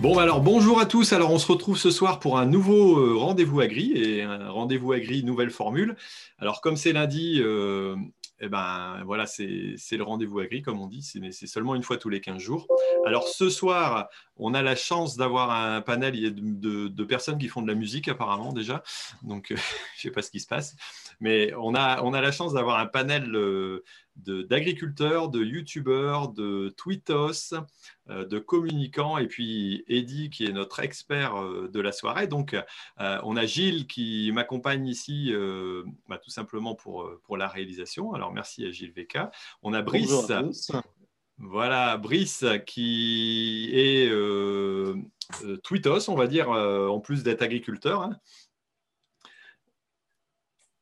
Bon, alors bonjour à tous. Alors, on se retrouve ce soir pour un nouveau euh, rendez-vous agri et un rendez-vous agri nouvelle formule. Alors, comme c'est lundi, euh, eh ben voilà, c'est le rendez-vous agri, comme on dit, mais c'est seulement une fois tous les 15 jours. Alors, ce soir, on a la chance d'avoir un panel de, de, personnes qui font de la musique, apparemment, déjà. Donc, je ne sais pas ce qui se passe. Mais on a, on a la chance d'avoir un panel. D'agriculteurs, de, youtubeurs, de tweetos, euh, de communicants, et puis Eddy qui est notre expert euh, de la soirée. Donc, euh, on a Gilles qui m'accompagne ici bah, tout simplement pour, pour la réalisation. Alors, merci à Gilles VK. On a Brice. Voilà, Brice qui est tweetos, on va dire, en plus d'être agriculteur. Hein.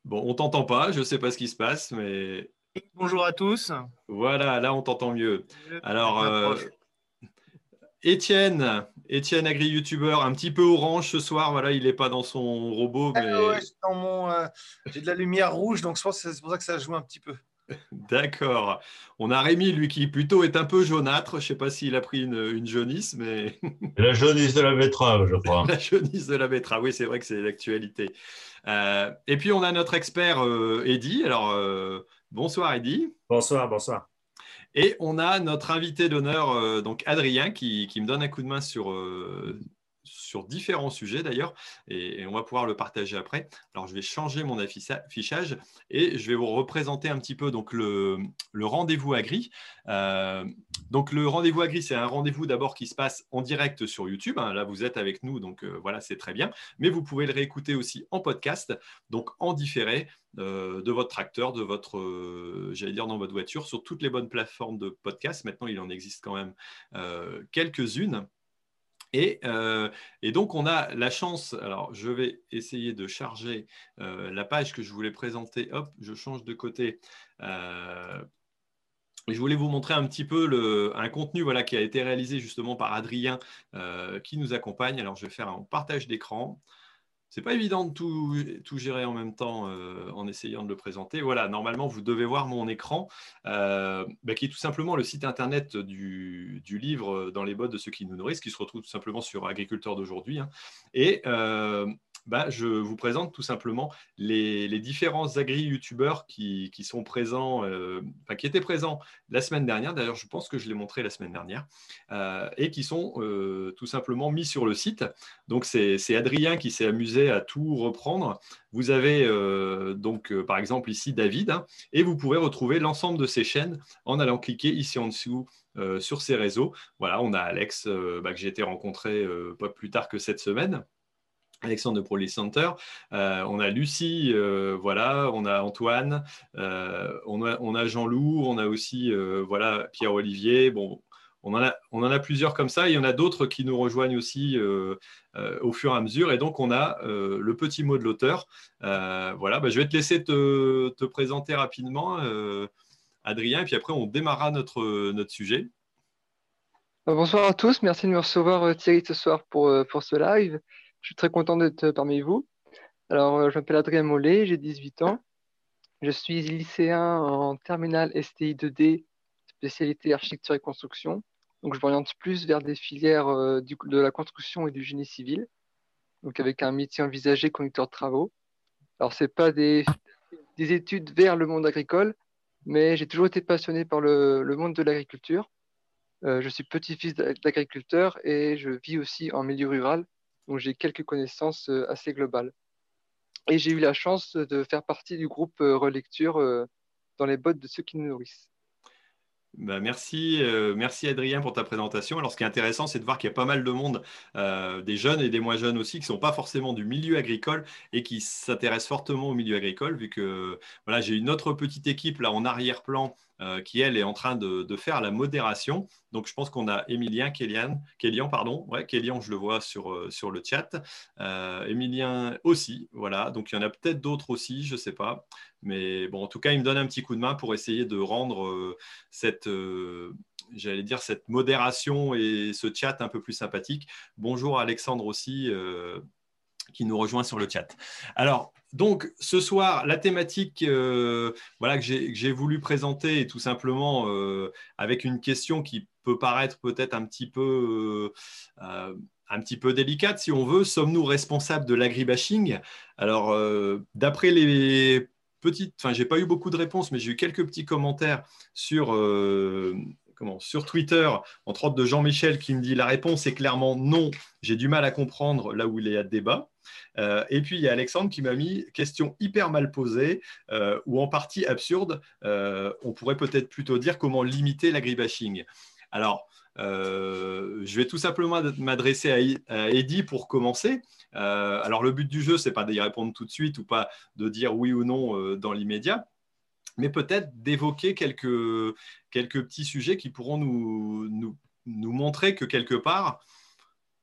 Bon, on t'entend pas, je ne sais pas ce qui se passe, mais Bonjour à tous. Voilà, là on t'entend mieux. Alors, euh, Étienne, Étienne agri-youtubeur, un petit peu orange ce soir. Voilà, il n'est pas dans son robot. Ah euh, j'ai de la lumière rouge, donc je pense que c'est pour ça que ça joue un petit peu. D'accord. On a Rémi, lui, qui plutôt est un peu jaunâtre. Je ne sais pas s'il a pris une, jaunisse, mais. la jaunisse de la betterave, je crois. la jaunisse de la betterave, oui, c'est vrai que c'est l'actualité. Euh, et puis, on a notre expert Eddy. Alors, Bonsoir Eddy. Bonsoir, bonsoir. Et on a notre invité d'honneur, euh, donc Adrien, qui, me donne un coup de main sur, euh, sur différents sujets d'ailleurs, et, on va pouvoir le partager après. Alors je vais changer mon affichage et je vais vous représenter un petit peu donc le, rendez-vous agri. Euh, donc le rendez-vous agri, c'est un rendez-vous d'abord qui se passe en direct sur YouTube. Hein. Là, vous êtes avec nous, donc euh, voilà, c'est très bien. Mais vous pouvez le réécouter aussi en podcast, donc en différé de votre tracteur, de votre, j'allais dire dans votre voiture, sur toutes les bonnes plateformes de podcast. Maintenant, il en existe quand même quelques-unes. Euh, et, donc, on a la chance, alors je vais essayer de charger euh, la page que je voulais présenter. Hop, je change de côté. Euh, je voulais vous montrer un petit peu un contenu voilà, qui a été réalisé justement par Adrien qui nous accompagne. Alors, je vais faire un partage d'écran c'est pas évident de tout, gérer en même temps euh, en essayant de le présenter. Voilà, normalement, vous devez voir mon écran, euh, bah, qui est tout simplement le site internet du, livre dans les bottes de ceux qui nous nourrissent, qui se retrouve tout simplement sur Agriculteur d'aujourd'hui. Hein. Et euh, bah, je vous présente tout simplement les, différents agri-youtubeurs qui, sont présents, euh, qui étaient présents la semaine dernière. D'ailleurs, je pense que je l'ai montré la semaine dernière, euh, et qui sont euh, tout simplement mis sur le site. Donc, c'est Adrien qui s'est amusé à tout reprendre. Vous avez donc, par exemple, ici David, hein, et vous pouvez retrouver l'ensemble de ces chaînes en allant cliquer ici en dessous. sur ces réseaux. Voilà, on a Alex bah, que j'ai été rencontré pas plus tard que cette semaine. Alexandre de Proli Center, euh, on a Lucie, euh, voilà, on a Antoine, euh, on a, Jean-Loup, on a aussi voilà, Pierre-Olivier. Bon, on en, a, plusieurs comme ça. Il y en a d'autres qui nous rejoignent aussi au fur et à mesure. Et donc, on a le petit mot de l'auteur. voilà, bah, je vais te laisser te, présenter rapidement, Adrien, et puis après, on démarrera notre, notre sujet. Bonsoir à tous, merci de me recevoir Thierry ce soir pour, pour ce live. Je suis très content d'être parmi vous. Alors, euh, je m'appelle Adrien Mollet, j'ai 18 ans. Je suis lycéen en terminale STI 2D, spécialité architecture et construction. Donc, je m'oriente plus vers des filières euh, de la construction et du génie civil, donc avec un métier envisagé conducteur de travaux. Alors, ce n'est pas des, études vers le monde agricole, mais j'ai toujours été passionné par le, monde de l'agriculture. Euh, je suis petit-fils d'agriculteur et je vis aussi en milieu rural, donc j'ai quelques connaissances euh, assez globales. Et j'ai eu la chance de faire partie du groupe euh, relecture euh, dans les bottes de ceux qui nous nourrissent. Bah, merci, merci Adrien pour ta présentation. Alors, ce qui est intéressant, c'est de voir qu'il y a pas mal de monde, des jeunes et des moins jeunes aussi, qui ne sont pas forcément du milieu agricole et qui s'intéressent fortement au milieu agricole, vu que voilà, j'ai une autre petite équipe là en arrière-plan qui, elle, est en train de, faire la modération. Donc, je pense qu'on a Emilien, Kélian, Kélian, pardon. Kélian, je le vois sur, euh, sur le chat. Euh, Emilien aussi, voilà. Donc, il y en a peut-être d'autres aussi, je ne sais pas. Mais bon, en tout cas, il me donne un petit coup de main pour essayer de rendre cette j'allais dire, cette modération et ce chat un peu plus sympathique. Bonjour Alexandre aussi, qui nous rejoint sur le chat. Alors, donc, ce soir, la thématique euh, voilà, que j'ai voulu présenter est tout simplement euh, avec une question qui peut paraître peut-être un petit peu... Euh, un petit peu délicate, si on veut. Sommes-nous responsables de l'agribashing? Alors, d'après les petites, enfin, j'ai pas eu beaucoup de réponses, mais j'ai eu quelques petits commentaires sur sur Twitter, entre autres de Jean-Michel, qui me dit la réponse est clairement non. J'ai du mal à comprendre là où il y a débat. Euh, et puis il y a Alexandre qui m'a mis question hyper mal posée euh, ou en partie absurde. Euh, on pourrait peut-être plutôt dire comment limiter l'agribashing. Alors, je vais tout simplement m'adresser à, Eddy pour commencer. alors, le but du jeu, c'est pas d'y répondre tout de suite ou pas de dire oui ou non dans l'immédiat, mais peut-être d'évoquer quelques, petits sujets qui pourront nous, nous, nous montrer que quelque part,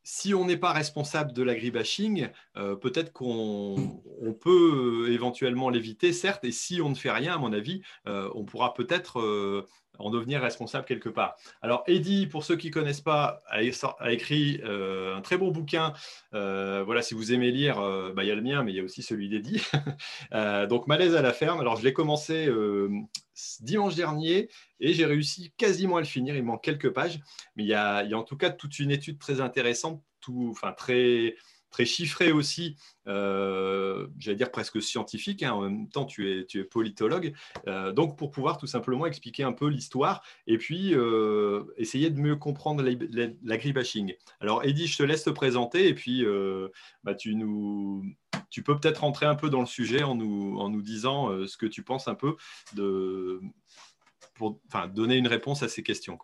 si on n'est pas responsable de l'agribashing, euh, peut-être qu'on peut euh, éventuellement l'éviter, certes, et si on ne fait rien, à mon avis, euh, on pourra peut-être en devenir responsable quelque part. Alors, Eddy, pour ceux qui ne connaissent pas, a, écrit euh, un très bon bouquin. Euh, voilà, si vous aimez lire, euh, bah, il y a le mien, mais il y a aussi celui d'Eddy. donc, Malaise à la ferme. Alors, je l'ai commencé dimanche dernier et j'ai réussi quasiment à le finir. Il manque quelques pages, mais il y y a en tout cas toute une étude très intéressante, tout, enfin, très très chiffré aussi, euh, j'allais dire presque scientifique, hein. en même temps tu es, tu es politologue, euh, donc pour pouvoir tout simplement expliquer un peu l'histoire et puis euh, essayer de mieux comprendre l'agribashing. Alors Eddy, je te laisse te présenter et puis bah, tu, nous, tu peux peut-être rentrer un peu dans le sujet en nous, en nous disant ce que tu penses un peu de, pour donner une réponse à ces questions.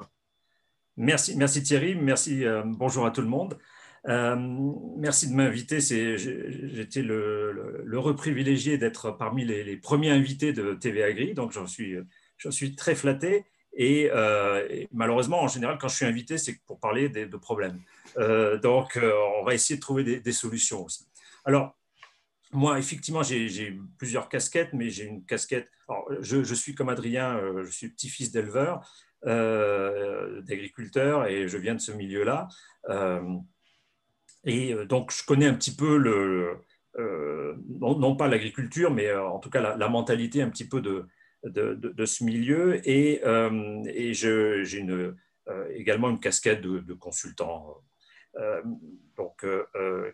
Merci, merci Thierry, merci, bonjour à tout le monde. Euh, merci de m'inviter. J'étais l'heureux privilégié d'être parmi les, premiers invités de TV Agri, donc j'en suis, très flatté. Euh, et, malheureusement, en général, quand je suis invité, c'est pour parler de, problèmes. Euh, donc, on va essayer de trouver des, solutions aussi. Alors, moi, effectivement, j'ai plusieurs casquettes, mais j'ai une casquette. je, suis comme Adrien, je suis petit-fils d'éleveur, d'agriculteur, et je viens de ce milieu-là. Et euh, donc, je connais un petit peu le, euh, non, pas l'agriculture, mais euh, en tout cas la, mentalité un petit peu de, ce milieu. Et, et j'ai également une casquette de, consultant. donc,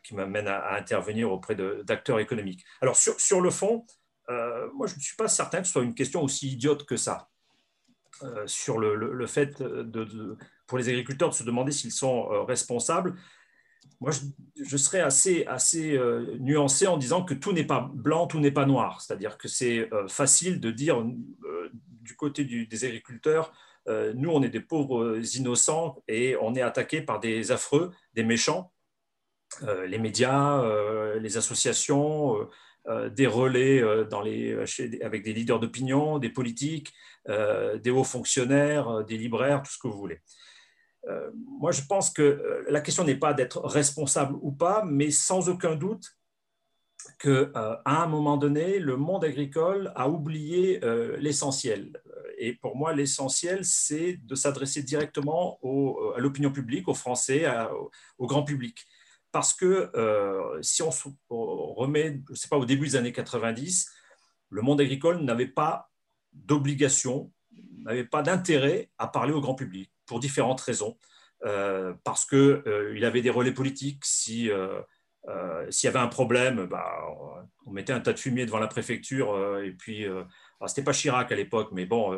qui m'amène à, intervenir auprès d'acteurs économiques. Alors, sur, sur le fond, moi, je ne suis pas certain que ce soit une question aussi idiote que ça. sur le, le, fait de, pour les agriculteurs de se demander s'ils sont responsables moi, je, serais assez, euh, nuancé en disant que tout n'est pas blanc, tout n'est pas noir. C'est-à-dire que c'est euh, facile de dire euh, du côté des agriculteurs, nous, on est des pauvres innocents et on est attaqué par des affreux, des méchants. les médias, les associations, des relais avec des leaders d'opinion, des politiques, des hauts fonctionnaires, des libraires, tout ce que vous voulez. Euh, moi, je pense que euh, la question n'est pas d'être responsable ou pas, mais sans aucun doute qu'à euh, un moment donné, le monde agricole a oublié l'essentiel. Et pour moi, l'essentiel, c'est de s'adresser directement à l'opinion publique, aux Français, au grand public. Parce que si on remet, je ne sais pas, au début des années 90, le monde agricole n'avait pas d'obligation, n'avait pas d'intérêt à parler au grand public pour différentes raisons. Euh, parce qu'il euh, avait des relais politiques. Si, euh, s'il y avait un problème, bah, on mettait un tas de fumier devant la préfecture. et puis, c'était pas Chirac à l'époque, mais bon.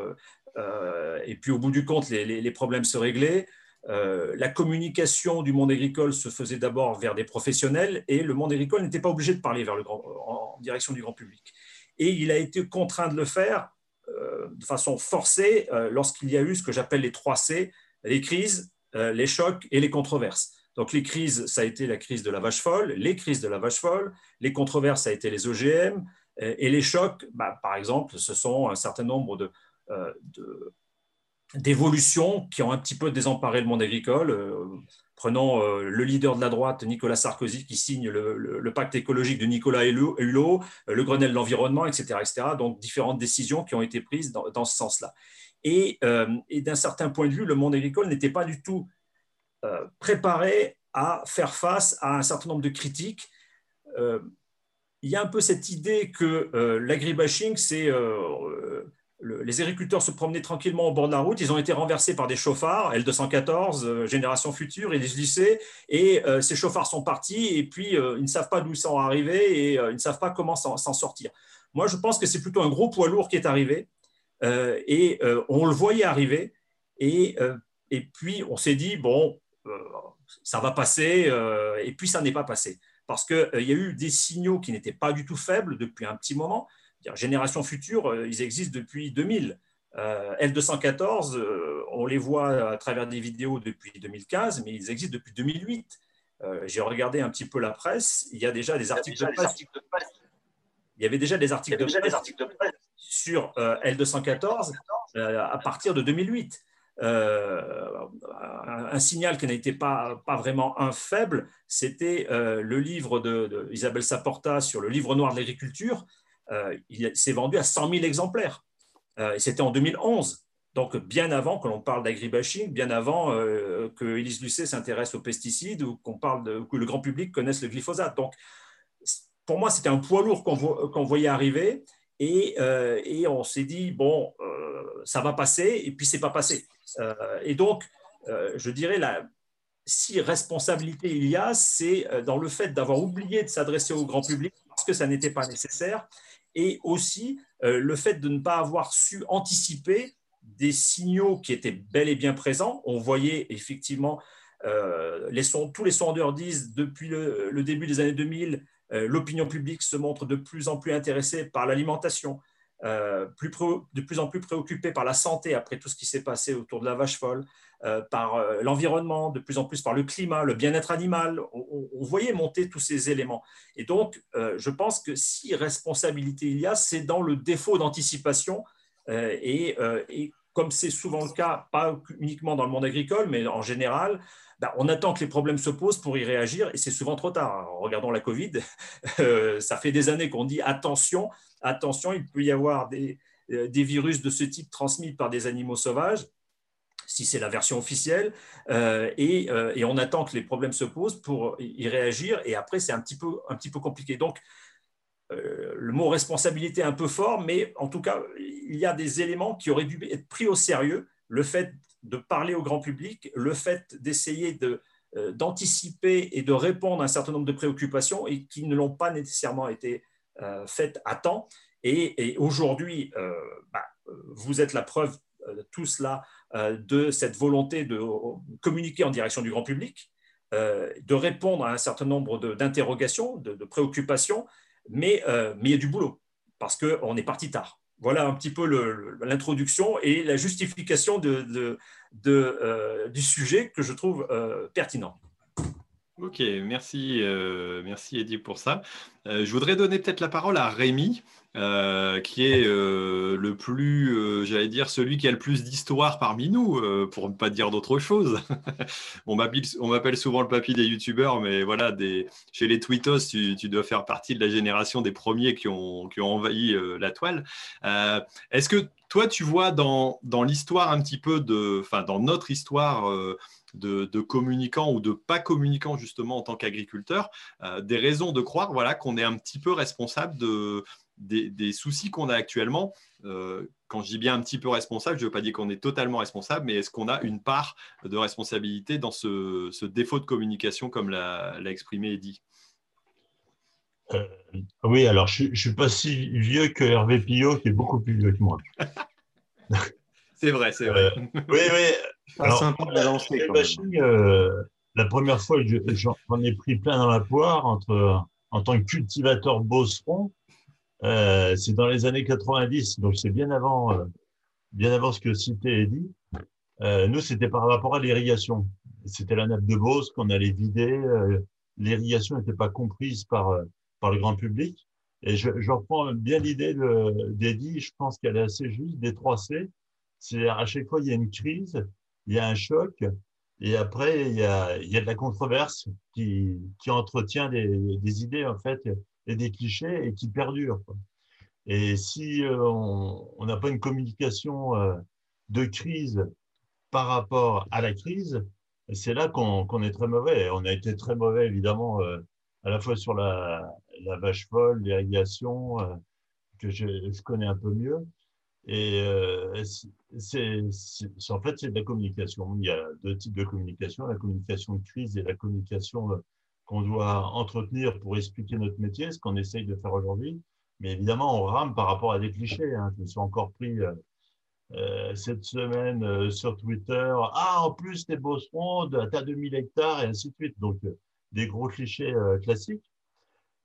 et puis, au bout du compte, les, les, problèmes se réglaient. la communication du monde agricole se faisait d'abord vers des professionnels et le monde agricole n'était pas obligé de parler vers le grand, en direction du grand public. Et il a été contraint de le faire de façon forcée lorsqu'il y a eu ce que j'appelle les 3 C, les crises, les chocs et les controverses. Donc les crises, ça a été la crise de la vache folle, les crises de la vache folle, les controverses, ça a été les OGM, et les chocs, bah, par exemple, ce sont un certain nombre de, d'évolutions qui ont un petit peu désemparé le monde agricole. Prenons euh, le leader de la droite, Nicolas Sarkozy, qui signe le, pacte écologique de Nicolas Hulot, euh, le Grenelle de l'environnement, etc., etc. Donc, différentes décisions qui ont été prises dans, ce sens-là. Euh, et, d'un certain point de vue, le monde agricole n'était pas du tout préparé à faire face à un certain nombre de critiques. il y a un peu cette idée que l'agribashing, c'est les agriculteurs se promenaient tranquillement au bord de la route. Ils ont été renversés par des chauffards, L214, euh, génération future, et des lycées. Et euh, ces chauffards sont partis et puis euh, ils ne savent pas d'où ils sont arrivés et ils ne savent pas comment s'en sortir. Moi, je pense que c'est plutôt un gros poids lourd qui est arrivé et on le voyait arriver. Et, et puis, on s'est dit, bon, ça va passer. et puis, ça n'est pas passé. Parce qu'il y a eu des signaux qui n'étaient pas du tout faibles depuis un petit moment génération future, euh, ils existent depuis 2000. Euh, L214, euh, on les voit à travers des vidéos depuis 2015, mais ils existent depuis 2008. J'ai regardé un petit peu la presse, il y a déjà des articles, de, presse. Il y avait déjà des articles, de, presse sur L214 à partir de 2008. un, signal qui n'était pas, pas vraiment un faible, c'était le livre d'Isabelle de, Saporta sur le livre noir de l'agriculture, euh, il s'est vendu à 100 000 exemplaires. Euh, c'était en 2011. Donc, bien avant que l'on parle d'agribashing, bien avant euh, que Élise Lucet s'intéresse aux pesticides ou qu'on parle de, que le grand public connaisse le glyphosate. Donc, pour moi, c'était un poids lourd qu'on voyait arriver. Et, on s'est dit, bon, ça va passer, et puis c'est pas passé. et donc, je dirais, la, si responsabilité il y a, c'est dans le fait d'avoir oublié de s'adresser au grand public parce que ça n'était pas nécessaire et aussi euh, le fait de ne pas avoir su anticiper des signaux qui étaient bel et bien présents. On voyait effectivement, euh, tous les sondeurs disent depuis le, début des années 2000, euh, l'opinion publique se montre de plus en plus intéressée par l'alimentation, plus de plus en plus préoccupée par la santé après tout ce qui s'est passé autour de la vache folle, par l'environnement, de plus en plus par le climat, le bien-être animal. On, voyait monter tous ces éléments. Et donc, je pense que si responsabilité il y a, c'est dans le défaut d'anticipation. Et, comme c'est souvent le cas, pas uniquement dans le monde agricole, mais en général, on attend que les problèmes se posent pour y réagir et c'est souvent trop tard. regardons la Covid, ça fait des années qu'on dit attention, attention, il peut y avoir des, des virus de ce type transmis par des animaux sauvages si c'est la version officielle, euh, euh, et, on attend que les problèmes se posent pour y réagir, et après c'est un petit peu, compliqué. Donc, euh, le mot responsabilité est un peu fort, mais en tout cas, il y a des éléments qui auraient dû être pris au sérieux. Le fait de parler au grand public, le fait d'essayer de, d'anticiper et de répondre à un certain nombre de préoccupations et qui ne l'ont pas nécessairement été faites à temps. Et, aujourd'hui, bah, vous êtes la preuve, tout cela, euh, de cette volonté de communiquer en direction du grand public, euh, de répondre à un certain nombre d'interrogations, de, préoccupations, mais, euh, mais il y a du boulot, parce qu'on est parti tard. Voilà un petit peu l'introduction et la justification de, du sujet que je trouve pertinent. Ok, merci, merci Eddie pour ça. je voudrais donner peut-être la parole à Rémi. Euh, qui est euh, le plus, euh, j'allais dire, celui qui a le plus d'histoire parmi nous, pour ne pas dire d'autre chose. on m'appelle souvent le papy des youtubeurs, mais voilà, chez les tweetos, tu, dois faire partie de la génération des premiers qui ont, envahi la toile. Est-ce que toi, tu vois dans, l'histoire un petit peu de, enfin, dans notre histoire, de, de, communicants ou de pas communicants justement en tant qu'agriculteur, des raisons de croire voilà, qu'on est un petit peu responsable de, des, soucis qu'on a actuellement. Euh, quand je dis bien un petit peu responsable, je ne veux pas dire qu'on est totalement responsable, mais est-ce qu'on a une part de responsabilité dans ce, défaut de communication, comme l'a exprimé Eddy? Euh, Oui, alors je ne suis pas si vieux que Hervé Pillot, qui est beaucoup plus vieux que moi. c'est vrai, c'est vrai. Euh, oui, oui. Alors, la première fois, j'en ai pris plein dans la poire entre, en tant que cultivateur bosseron Euh, c'est dans les années 90, donc c'est bien avant, euh, bien avant ce que Cité est dit. Euh, nous, c'était par rapport à l'irrigation. C'était la nappe de Beauce qu'on allait vider. l'irrigation n'était pas comprise par, par le grand public. Et je, je reprends bien l'idée d'Eddie, je pense qu'elle est assez juste, des 3 C. C'est à chaque fois, il y a une crise, il y a un choc, et après, il y a, il y a de la controverse qui, qui entretient des, des idées, en fait, et des clichés et qui perdurent. Et si euh, on n'a pas une communication euh, de crise par rapport à la crise, c'est là qu'on est très mauvais. On a été très mauvais, évidemment, euh, à la fois sur la, vache folle, l'irrigation, que je, je, connais un peu mieux. Et en fait, c'est de la communication. Il y a deux types de communication, la communication de crise et la communication qu'on doit entretenir pour expliquer notre métier, ce qu'on essaye de faire aujourd'hui. Mais évidemment, on rame par rapport à des clichés. Hein. Je me suis encore pris euh, euh cette semaine euh, sur Twitter. Ah, en plus, t'es Bosseronde, t'as 2000 hectares et ainsi de suite. Donc, des gros clichés classiques.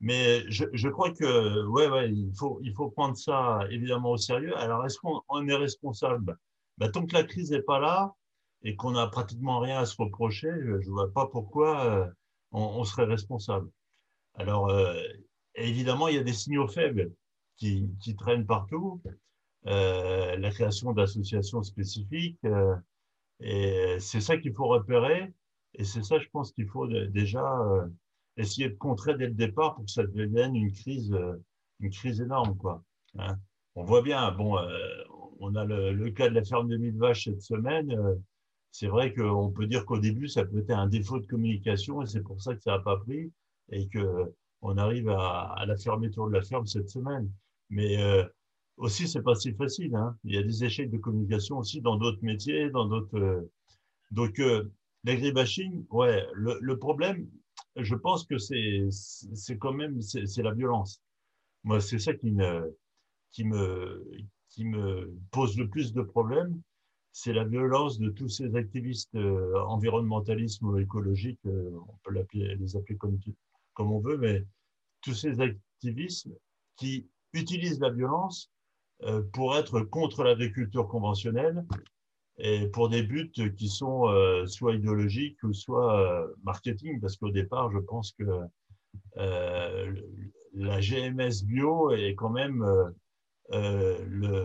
Mais je, crois que, ouais, ouais, il faut, prendre ça évidemment au sérieux. Alors, est-ce qu'on est responsable? Bah, Tant que la crise n'est pas là et qu'on n'a pratiquement rien à se reprocher, je ne vois pas pourquoi on, serait responsable. Alors, euh, évidemment, il y a des signaux faibles qui, traînent partout. Euh, la création d'associations spécifiques. Euh, et c'est ça qu'il faut repérer. Et c'est ça, je pense, qu'il faut déjà essayer de contrer dès le départ pour que ça devienne une crise, une crise énorme. Quoi. Hein. On voit bien, bon, on a le, le, cas de la ferme de mille vaches cette semaine c'est vrai qu'on peut dire qu'au début, ça peut être un défaut de communication et c'est pour ça que ça n'a pas pris et qu'on arrive à, à, la fermeture de la ferme cette semaine. Mais euh, aussi, c'est pas si facile. Hein. Il y a des échecs de communication aussi dans d'autres métiers, dans d'autres. Euh, donc, euh, l'agribashing, ouais, le, problème, je pense que c'est c'est quand même c'est la violence. Moi, c'est ça qui me qui me qui me pose le plus de problèmes c'est la violence de tous ces activistes euh, environnementalistes ou écologiques, euh, on peut les appeler comme, comme on veut, mais tous ces activistes qui utilisent la violence euh, pour être contre l'agriculture conventionnelle et pour des buts qui sont soit idéologiques ou soit marketing, parce qu'au départ, je pense que la GMS bio est quand même le,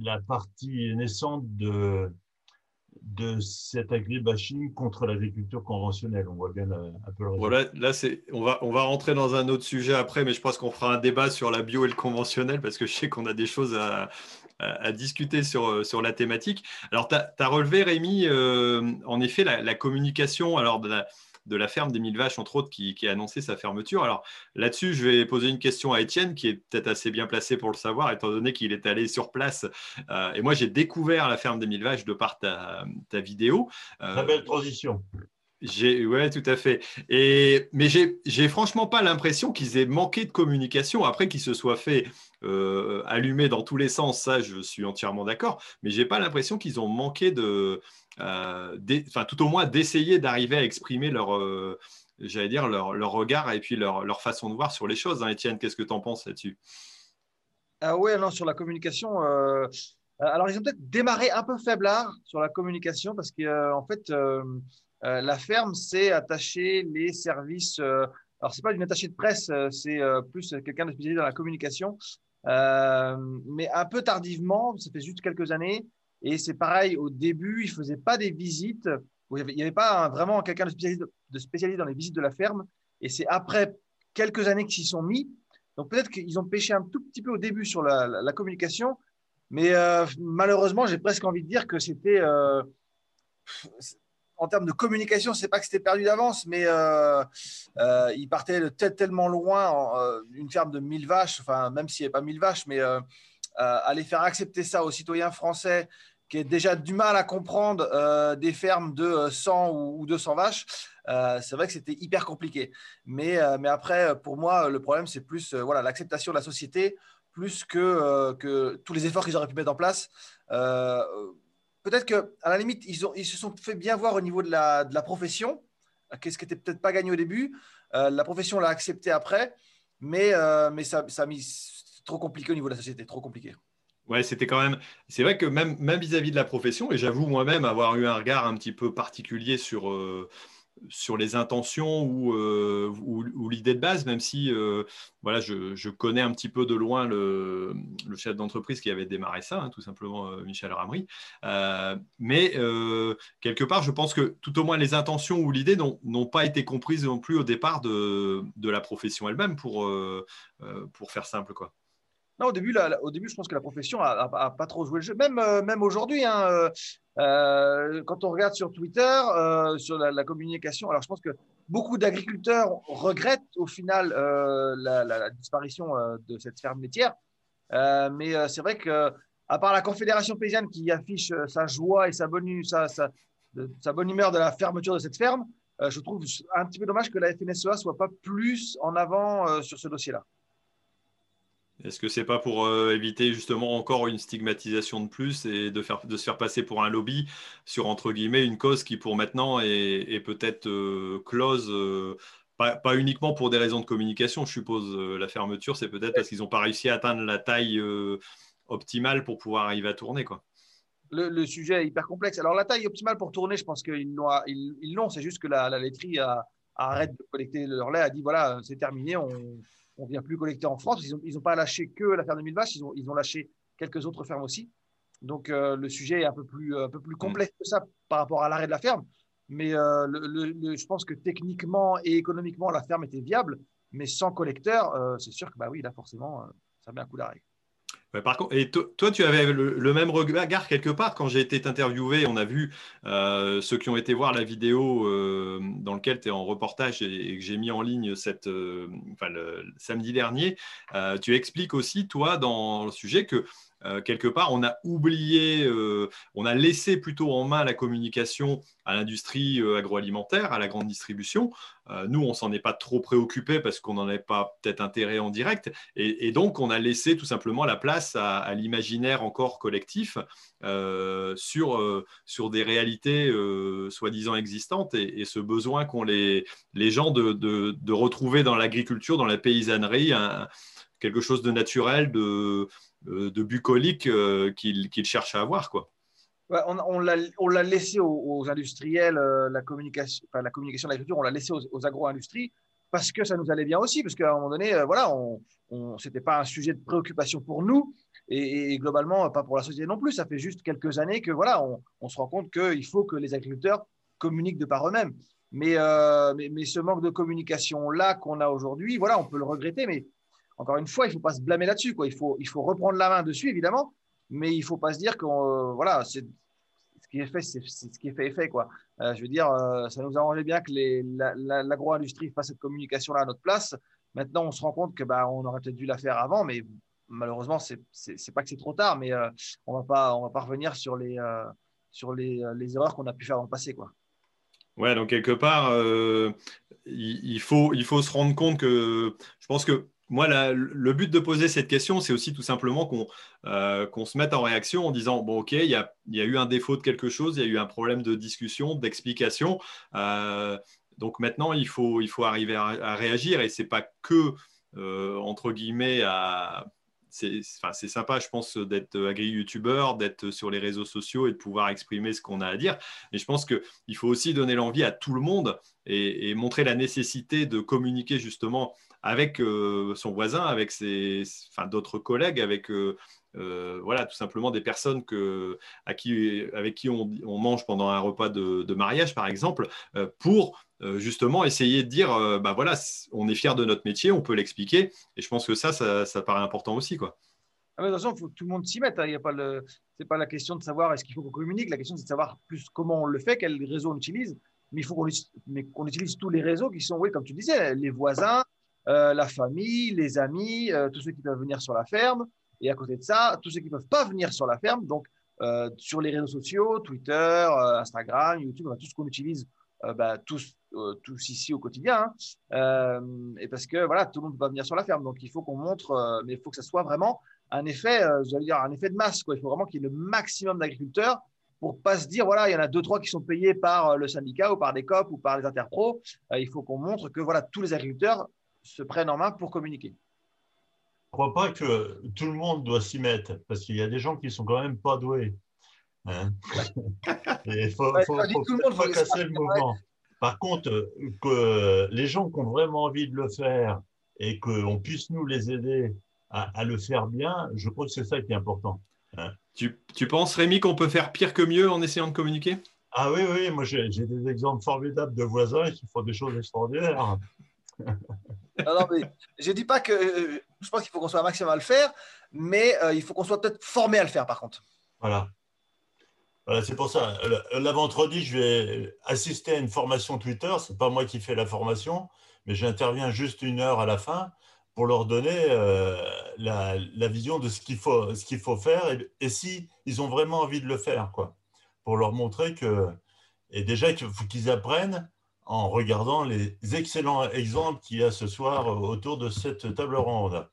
la partie naissante de, de cet agribashing contre l'agriculture conventionnelle. On voit bien un peu le voilà, Là, c'est, on, va, on va rentrer dans un autre sujet après, mais je pense qu'on fera un débat sur la bio et le conventionnel parce que je sais qu'on a des choses à, à, discuter sur, sur la thématique. Alors, tu as, relevé, Rémi, euh, en effet, la, la, communication. Alors, de la, de la ferme des mille vaches, entre autres, qui, a annoncé sa fermeture. Alors là-dessus, je vais poser une question à Étienne, qui est peut-être assez bien placé pour le savoir, étant donné qu'il est allé sur place. Euh, et moi, j'ai découvert la ferme des mille vaches de par ta, vidéo. Euh, Très belle transition. J'ai, ouais, tout à fait. Et, mais j'ai franchement pas l'impression qu'ils aient manqué de communication après qu'ils se soient fait euh, allumer dans tous les sens. Ça, je suis entièrement d'accord. Mais j'ai pas l'impression qu'ils ont manqué de, euh, enfin, tout au moins d'essayer d'arriver à exprimer leur, euh, j'allais dire leur, leur, regard et puis leur, leur, façon de voir sur les choses. Hein. Étienne, qu'est-ce que tu en penses là-dessus? Ah ouais, non, sur la communication. alors, ils ont peut-être démarré un peu faiblard sur la communication parce qu'en en fait euh, la ferme, c'est attacher les services. Euh, alors, c'est pas une attachée de presse, euh, c'est plus quelqu'un de spécialisé dans la communication, mais un peu tardivement. Ça fait juste quelques années. Et c'est pareil, au début, ils faisaient pas des visites. Il n'y avait, pas vraiment quelqu'un de spécialiste, dans les visites de la ferme. Et c'est après quelques années qu'ils s'y sont mis. Donc peut-être qu'ils ont pêché un tout petit peu au début sur la, communication, mais malheureusement, j'ai presque envie de dire que c'était en termes de communication, c'est pas que c'était perdu d'avance, mais euh, euh, il partait tellement loin, euh, une ferme de 1000 vaches, enfin, même s'il n'y a pas 1000 vaches, mais aller faire accepter ça aux citoyens français qui est déjà du mal à comprendre des fermes de 100 ou, 200 vaches, c'est vrai que c'était hyper compliqué. Mais, après, pour moi, le problème, c'est plus voilà l'acceptation de la société, plus que tous les efforts qu'ils auraient pu mettre en place peut-être qu'à la limite, ils, se sont fait bien voir au niveau de la, profession, qu'est-ce qui n'était peut-être pas gagné au début. Euh, la profession l'a accepté après, mais, euh, ça, a mis, trop compliqué au niveau de la société, trop compliqué. Ouais, c'était quand même. C'est vrai que même même vis-à-vis de la profession, et j'avoue moi-même avoir eu un regard un petit peu particulier sur euh, sur les intentions ou, euh, ou, l'idée de base, même si euh, je, connais un petit peu de loin le, chef d'entreprise qui avait démarré ça, hein, tout simplement Michel Ramry. mais quelque part, je pense que tout au moins les intentions ou l'idée n'ont pas été comprises non plus au départ de, de la profession elle-même, pour, pour faire simple. quoi. Non, au début, au début, je pense que la profession a, pas trop joué le jeu. Même, euh, même aujourd'hui, hein, euh, euh, quand on regarde sur Twitter, sur la, communication, alors je pense que beaucoup d'agriculteurs regrettent au final la, disparition de cette ferme laitière. mais c'est vrai que, à part la Confédération paysanne qui affiche sa joie et sa bonne, sa, bonne humeur de la fermeture de cette ferme, je trouve un petit peu dommage que la FNSEA soit pas plus en avant sur ce dossier-là. Est-ce que c'est pas pour euh, éviter justement encore une stigmatisation de plus et de, se faire passer pour un lobby sur entre guillemets une cause qui pour maintenant est, peut-être euh, close, euh, pas, uniquement pour des raisons de communication, je suppose. la fermeture, c'est peut-être parce qu'ils n'ont pas réussi à atteindre la taille optimale pour pouvoir arriver à tourner. Quoi. Le, sujet est hyper complexe. Alors la taille optimale pour tourner, je pense qu'ils l'ont, c'est juste que la, laiterie a, arrête de collecter leur lait, a dit voilà, c'est terminé, on ne vient plus collecter en France. Ils n'ont pas lâché que la ferme de 1000 vaches, ils ont, ils ont lâché quelques autres fermes aussi. Donc euh, le sujet est un peu plus, un peu plus mm. complexe que ça par rapport à l'arrêt de la ferme. Mais euh, je pense que techniquement et économiquement, la ferme était viable. Mais sans collecteur, euh, c'est sûr que bah oui, là forcément, ça met un coup d'arrêt par contre, et toi, tu avais le, même regard quelque part quand j'ai été interviewé. On a vu euh, ceux qui ont été voir la vidéo euh, dans laquelle tu es en reportage et, que j'ai mis en ligne euh, samedi dernier. tu expliques aussi, toi, dans le sujet, que euh, quelque part, on a oublié, euh, on a laissé plutôt en main la communication à l'industrie euh, agroalimentaire, à la grande distribution. nous, on s'en est pas trop préoccupé parce qu'on n'en avait pas peut-être intérêt en direct. Et, donc, on a laissé tout simplement la place à, l'imaginaire encore collectif sur, sur des réalités soi-disant existantes et, ce besoin qu'ont les, les gens de, de, retrouver dans l'agriculture, dans la paysannerie, quelque chose de naturel, de de bucolique euh, qu'il cherche à avoir. Quoi. on, on l'a laissé aux, industriels, euh, la communication, la communication de l'agriculture, on l'a laissé aux, agro-industries parce que ça nous allait bien aussi, parce qu'à un moment donné, voilà, on, on c'était pas un sujet de préoccupation pour nous et, globalement pas pour la société non plus. Ça fait juste quelques années que voilà, on, se rend compte qu'il faut que les agriculteurs communiquent de par eux-mêmes. Mais, mais, mais, ce manque de communication là qu'on a aujourd'hui, voilà, on peut le regretter, mais encore une fois, il ne faut pas se blâmer là-dessus. Il, faut, il faut reprendre la main dessus, évidemment, mais il ne faut pas se dire que euh, voilà, ce qui est fait, c'est ce qui est fait est fait. Quoi. Euh, je veux dire, euh, ça nous arrangeait bien que l'agro-industrie fasse cette communication-là à notre place. Maintenant, on se rend compte que bah, on aurait peut-être dû la faire avant, mais malheureusement, c'est n'est pas que c'est trop tard, mais on ne va pas revenir sur les, sur les, les erreurs qu'on a pu faire dans le passé. Quoi. Ouais, donc quelque part, il, faut, il faut se rendre compte que je pense que moi, le but de poser cette question, c'est aussi tout simplement euh, qu'on se mette en réaction en disant, bon, OK, il y, a, eu un défaut de quelque chose, il y a eu un problème de discussion, d'explication. Euh, donc maintenant, il faut, il faut arriver à, réagir et ce n'est pas que, euh, entre guillemets, à c'est sympa, je pense, d'être agri-youtubeur, d'être sur les réseaux sociaux et de pouvoir exprimer ce qu'on a à dire. Mais je pense qu'il faut aussi donner l'envie à tout le monde et, montrer la nécessité de communiquer justement avec euh, son voisin, avec ses, enfin, d'autres collègues, avec euh, euh, voilà, tout simplement des personnes que, à qui, avec qui on, mange pendant un repas de, mariage, par exemple, pour justement essayer de dire, bah voilà, on est fier de notre métier, on peut l'expliquer. Et je pense que ça, ça, paraît important aussi, quoi. Ah il faut tout le monde s'y mette. Hein. Il y a pas le, c'est pas la question de savoir est-ce qu'il faut qu'on communique. La question, c'est de savoir plus comment on le fait, quel réseau on utilise. Mais il faut qu'on, utilise tous les réseaux qui sont, oui, comme tu disais, les voisins, euh, la famille, les amis, euh, tous ceux qui peuvent venir sur la ferme. Et à côté de ça, tous ceux qui ne peuvent pas venir sur la ferme, donc euh, sur les réseaux sociaux, Twitter, Instagram, YouTube, tout ce qu'on utilise bah, tous, tous ici au quotidien. Hein. et parce que voilà, tout le monde ne peut pas venir sur la ferme. Donc il faut qu'on montre, mais il faut que ça soit vraiment un effet, j'allais dire, un effet de masse. Quoi. Il faut vraiment qu'il y ait le maximum d'agriculteurs pour pas se dire voilà il y en a deux trois qui sont payés par le syndicat ou par des COP ou par les interpros. il faut qu'on montre que voilà tous les agriculteurs se prennent en main pour communiquer. crois pas que tout le monde doit s'y mettre, parce qu'il y a des gens qui sont quand même pas doués. Hein. il faut, faut, pas casser le mouvement. Par contre, que les gens qui ont vraiment envie de le faire et qu'on puisse nous les aider à, le faire bien, je crois que c'est ça qui est important. Hein. Tu, tu, penses, Rémi, qu'on peut faire pire que mieux en essayant de communiquer? Ah oui, oui, moi j'ai des exemples formidables de voisins qui font des choses extraordinaires. non, non, mais je ne dis pas que je pense qu'il faut qu'on soit un maximum à le faire, mais euh, il faut qu'on soit peut-être formé à le faire par contre. Voilà. Voilà c'est pour ça. L'avant-vendredi, je vais assister à une formation Twitter. Ce n'est pas moi qui fais la formation, mais j'interviens juste une heure à la fin pour leur donner euh, la, la, vision de ce qu'il faut, faire et, et si ils ont vraiment envie de le faire, quoi. Pour leur montrer que, et déjà faut qu'ils apprennent en regardant les excellents exemples qu'il y a ce soir autour de cette table ronde.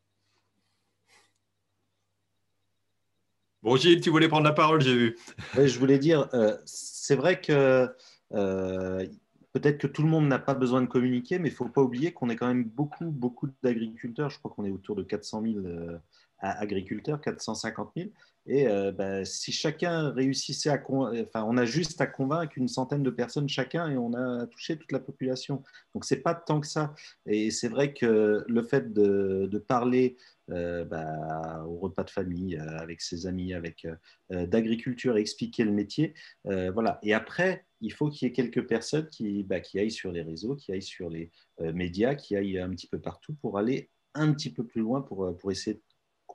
Bon, Gilles, tu voulais prendre la parole, j'ai vu. Je voulais dire, euh, c'est vrai que euh, peut-être que tout le monde n'a pas besoin de communiquer, mais il ne faut pas oublier qu'on est quand même beaucoup, beaucoup d'agriculteurs. Je crois qu'on est autour de 400 000 euh, agriculteurs, 450 000. Et euh, bah, si chacun réussissait à... Enfin, on a juste à convaincre une centaine de personnes chacun et on a touché toute la population. Donc, ce n'est pas tant que ça. Et c'est vrai que le fait de, parler euh, bah, au repas de famille, euh, avec ses amis, avec d'agriculture, expliquer le métier, voilà. Et après, il faut qu'il y ait quelques personnes qui, bah, aillent sur les réseaux, qui aillent sur les médias, qui aillent un petit peu partout pour aller un petit peu plus loin pour, pour essayer de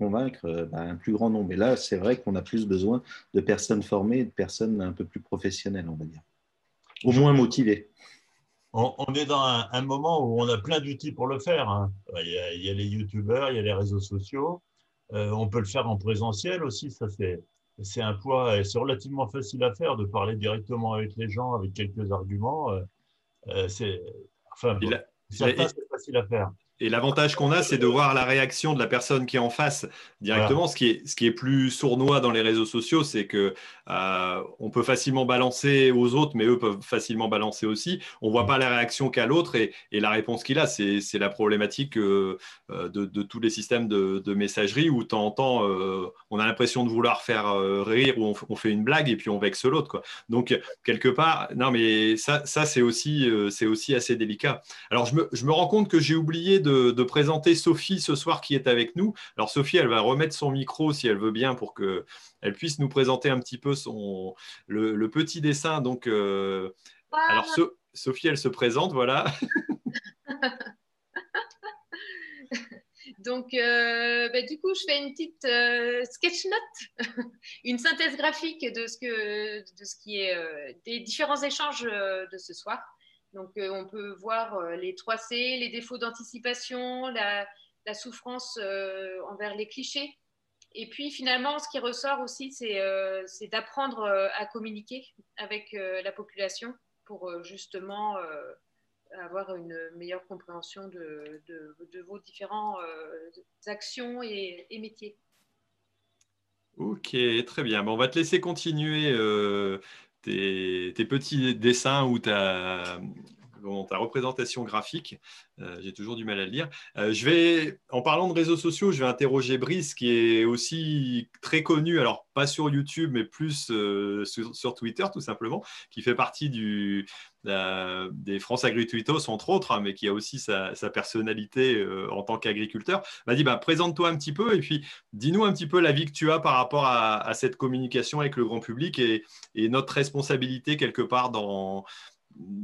convaincre euh, bah, un plus grand nombre. Et là, c'est vrai qu'on a plus besoin de personnes formées, de personnes un peu plus professionnelles, on va dire. Au moins motivées. On, est dans un, moment où on a plein d'outils pour le faire. Hein. Il, y a, les youtubeurs, il y a les réseaux sociaux. Euh, on peut le faire en présentiel aussi. Ça, c'est, c'est un poids et c'est relativement facile à faire de parler directement avec les gens avec quelques arguments. Euh, c'est, enfin, c'est facile à faire. Et l'avantage qu'on a, c'est de voir la réaction de la personne qui est en face directement. Ce, qui est, ce qui est plus sournois dans les réseaux sociaux, c'est que euh, on peut facilement balancer aux autres, mais eux peuvent facilement balancer aussi. On voit pas la réaction qu'a l'autre et, et, la réponse qu'il a. C'est la problématique euh, de, de, tous les systèmes de, de messagerie où de temps en temps, euh, on a l'impression de vouloir faire euh, rire ou on, on, fait une blague et puis on vexe l'autre. Donc, quelque part, non, mais ça, ça c'est aussi, euh, c'est aussi assez délicat. Alors, je me, je me rends compte que j'ai oublié de de, présenter Sophie ce soir qui est avec nous. Alors Sophie, elle va remettre son micro si elle veut bien pour qu'elle puisse nous présenter un petit peu son, le, petit dessin. Donc, euh, alors Sophie, elle se présente, voilà. Donc, euh, bah, du coup, je fais une petite euh, sketch note, une synthèse graphique de ce, que, de ce qui est des différents échanges de ce soir. Donc, euh, on peut voir euh, les 3C, les défauts d'anticipation, la, souffrance euh, envers les clichés. Et puis, finalement, ce qui ressort aussi, c'est d'apprendre à communiquer avec la population pour justement avoir une meilleure compréhension de, vos différentes actions et, métiers. Ok, très bien. Bon, on va te laisser continuer tes, petits dessins ou ta, ta représentation graphique. Euh, j'ai toujours du mal à le lire. Euh, je vais, en parlant de réseaux sociaux, je vais interroger Brice, qui est aussi très connu, alors pas sur YouTube, mais plus euh, sur, Twitter, tout simplement, qui fait partie du, des France Agri-Tweetos, entre autres, hein, mais qui a aussi sa, personnalité en tant qu'agriculteur. M'a dit, bah, présente-toi un petit peu et puis dis-nous un petit peu la vie que tu as par rapport à, cette communication avec le grand public et, et notre responsabilité quelque part dans,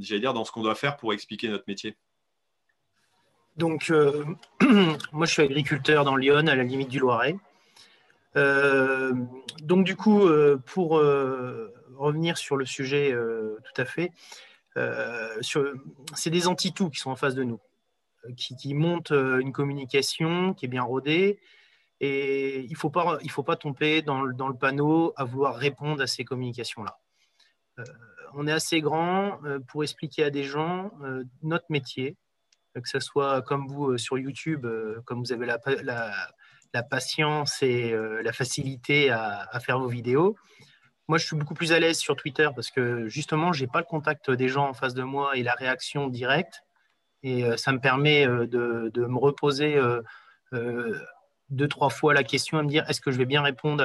j'allais dire, dans ce qu'on doit faire pour expliquer notre métier Donc, euh, moi, je suis agriculteur dans Lyon, à la limite du Loiret. Euh, donc, du coup, euh, pour revenir sur le sujet tout à fait, c'est des anti-tout qui sont en face de nous, qui, montent une communication qui est bien rodée. Et il ne faut, pas, faut pas tomber dans le, dans le panneau à vouloir répondre à ces communications-là on est assez grand euh, pour expliquer à des gens euh, notre métier, que ce soit comme vous euh, sur YouTube, comme vous avez la, patience et la facilité à, faire vos vidéos. Moi, je suis beaucoup plus à l'aise sur Twitter parce que justement, je n'ai pas le contact des gens en face de moi et la réaction directe. Et ça me permet de, me reposer deux, trois fois la question à me dire est-ce que je vais bien répondre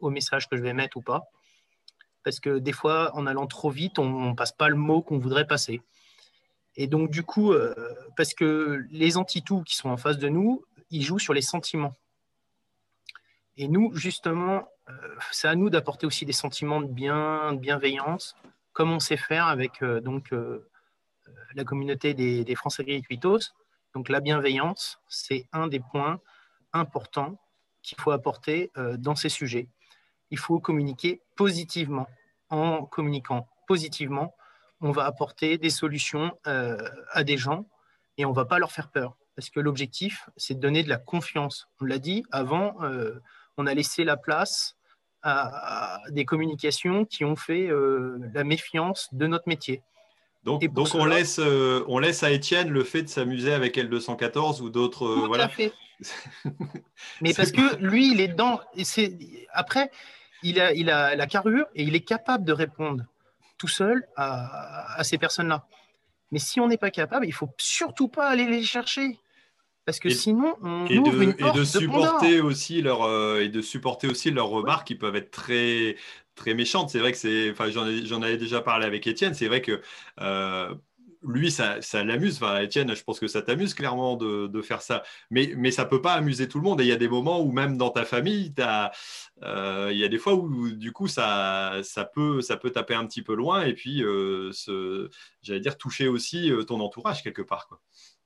au message que je vais mettre ou pas? Parce que des fois, en allant trop vite, on ne passe pas le mot qu'on voudrait passer. Et donc, du coup, euh, parce que les anti-tout qui sont en face de nous, ils jouent sur les sentiments. Et nous, justement, euh, c'est à nous d'apporter aussi des sentiments de bien, de bienveillance, comme on sait faire avec euh, donc, la communauté des, des Français Gratuitos. Donc, la bienveillance, c'est un des points importants qu'il faut apporter dans ces sujets. Il faut communiquer positivement. En communiquant positivement, on va apporter des solutions euh, à des gens et on ne va pas leur faire peur. Parce que l'objectif, c'est de donner de la confiance. On l'a dit, avant, euh, on a laissé la place à, des communications qui ont fait euh, la méfiance de notre métier. Donc, donc on, laisse, on laisse à Étienne le fait de s'amuser avec L214 ou d'autres. voilà. fait. Mais parce que lui, il est dedans. Et après, il a, il a la carrure et il est capable de répondre tout seul à, ces personnes-là. Mais si on n'est pas capable, il faut surtout pas aller les chercher. Parce que sinon, on et ouvre de, une porte et de, supporter aussi leur euh, et de supporter aussi leurs remarques qui peuvent être très très méchantes. C'est vrai que c'est, enfin, j'en avais déjà parlé avec Étienne. C'est vrai que euh, lui, ça, ça l'amuse. Enfin, Étienne, je pense que ça t'amuse clairement de, faire ça. Mais, mais ça ne peut pas amuser tout le monde. Et il y a des moments où même dans ta famille, euh, il y a des fois où du coup, ça, ça, peut, ça peut taper un petit peu loin et puis, euh, j'allais dire, toucher aussi euh, ton entourage quelque part. Quoi.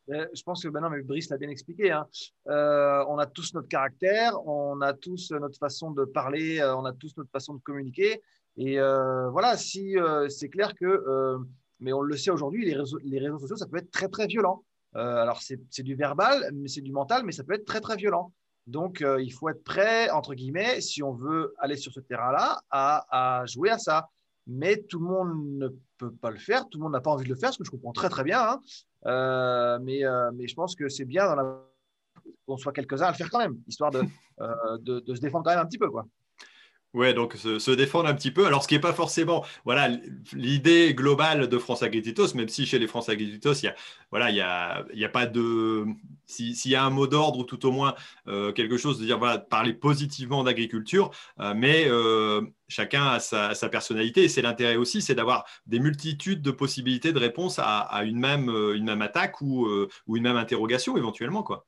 Je pense que maintenant, mais Brice l'a bien expliqué. Hein. on a tous notre caractère, on a tous notre façon de parler, on a tous notre façon de communiquer. Et voilà, si c'est clair que mais on le sait aujourd'hui, les réseaux, sociaux, ça peut être très, très violent. Euh, alors, c'est du verbal, mais c'est du mental, mais ça peut être très, très violent. Donc, euh, il faut être prêt, entre guillemets, si on veut aller sur ce terrain-là, à, jouer à ça. Mais tout le monde ne peut pas le faire, tout le monde n'a pas envie de le faire, ce que je comprends très, très bien. Hein. Euh, mais, mais je pense que c'est bien qu'on soit quelques-uns à le faire quand même, histoire de, de, de, se défendre quand même un petit peu. Quoi. Ouais, donc se, défendre un petit peu. Alors, ce qui n'est pas forcément, voilà, l'idée globale de France Agrititos, même si chez les France Agrititos, il y a, voilà, il y a, y a pas de, s'il y a un mot d'ordre ou tout au moins euh, quelque chose de dire, voilà, parler positivement d'agriculture, euh, mais euh, chacun a sa, personnalité et c'est l'intérêt aussi, c'est d'avoir des multitudes de possibilités de réponse à, une même, une même attaque ou, ou une même interrogation éventuellement, quoi.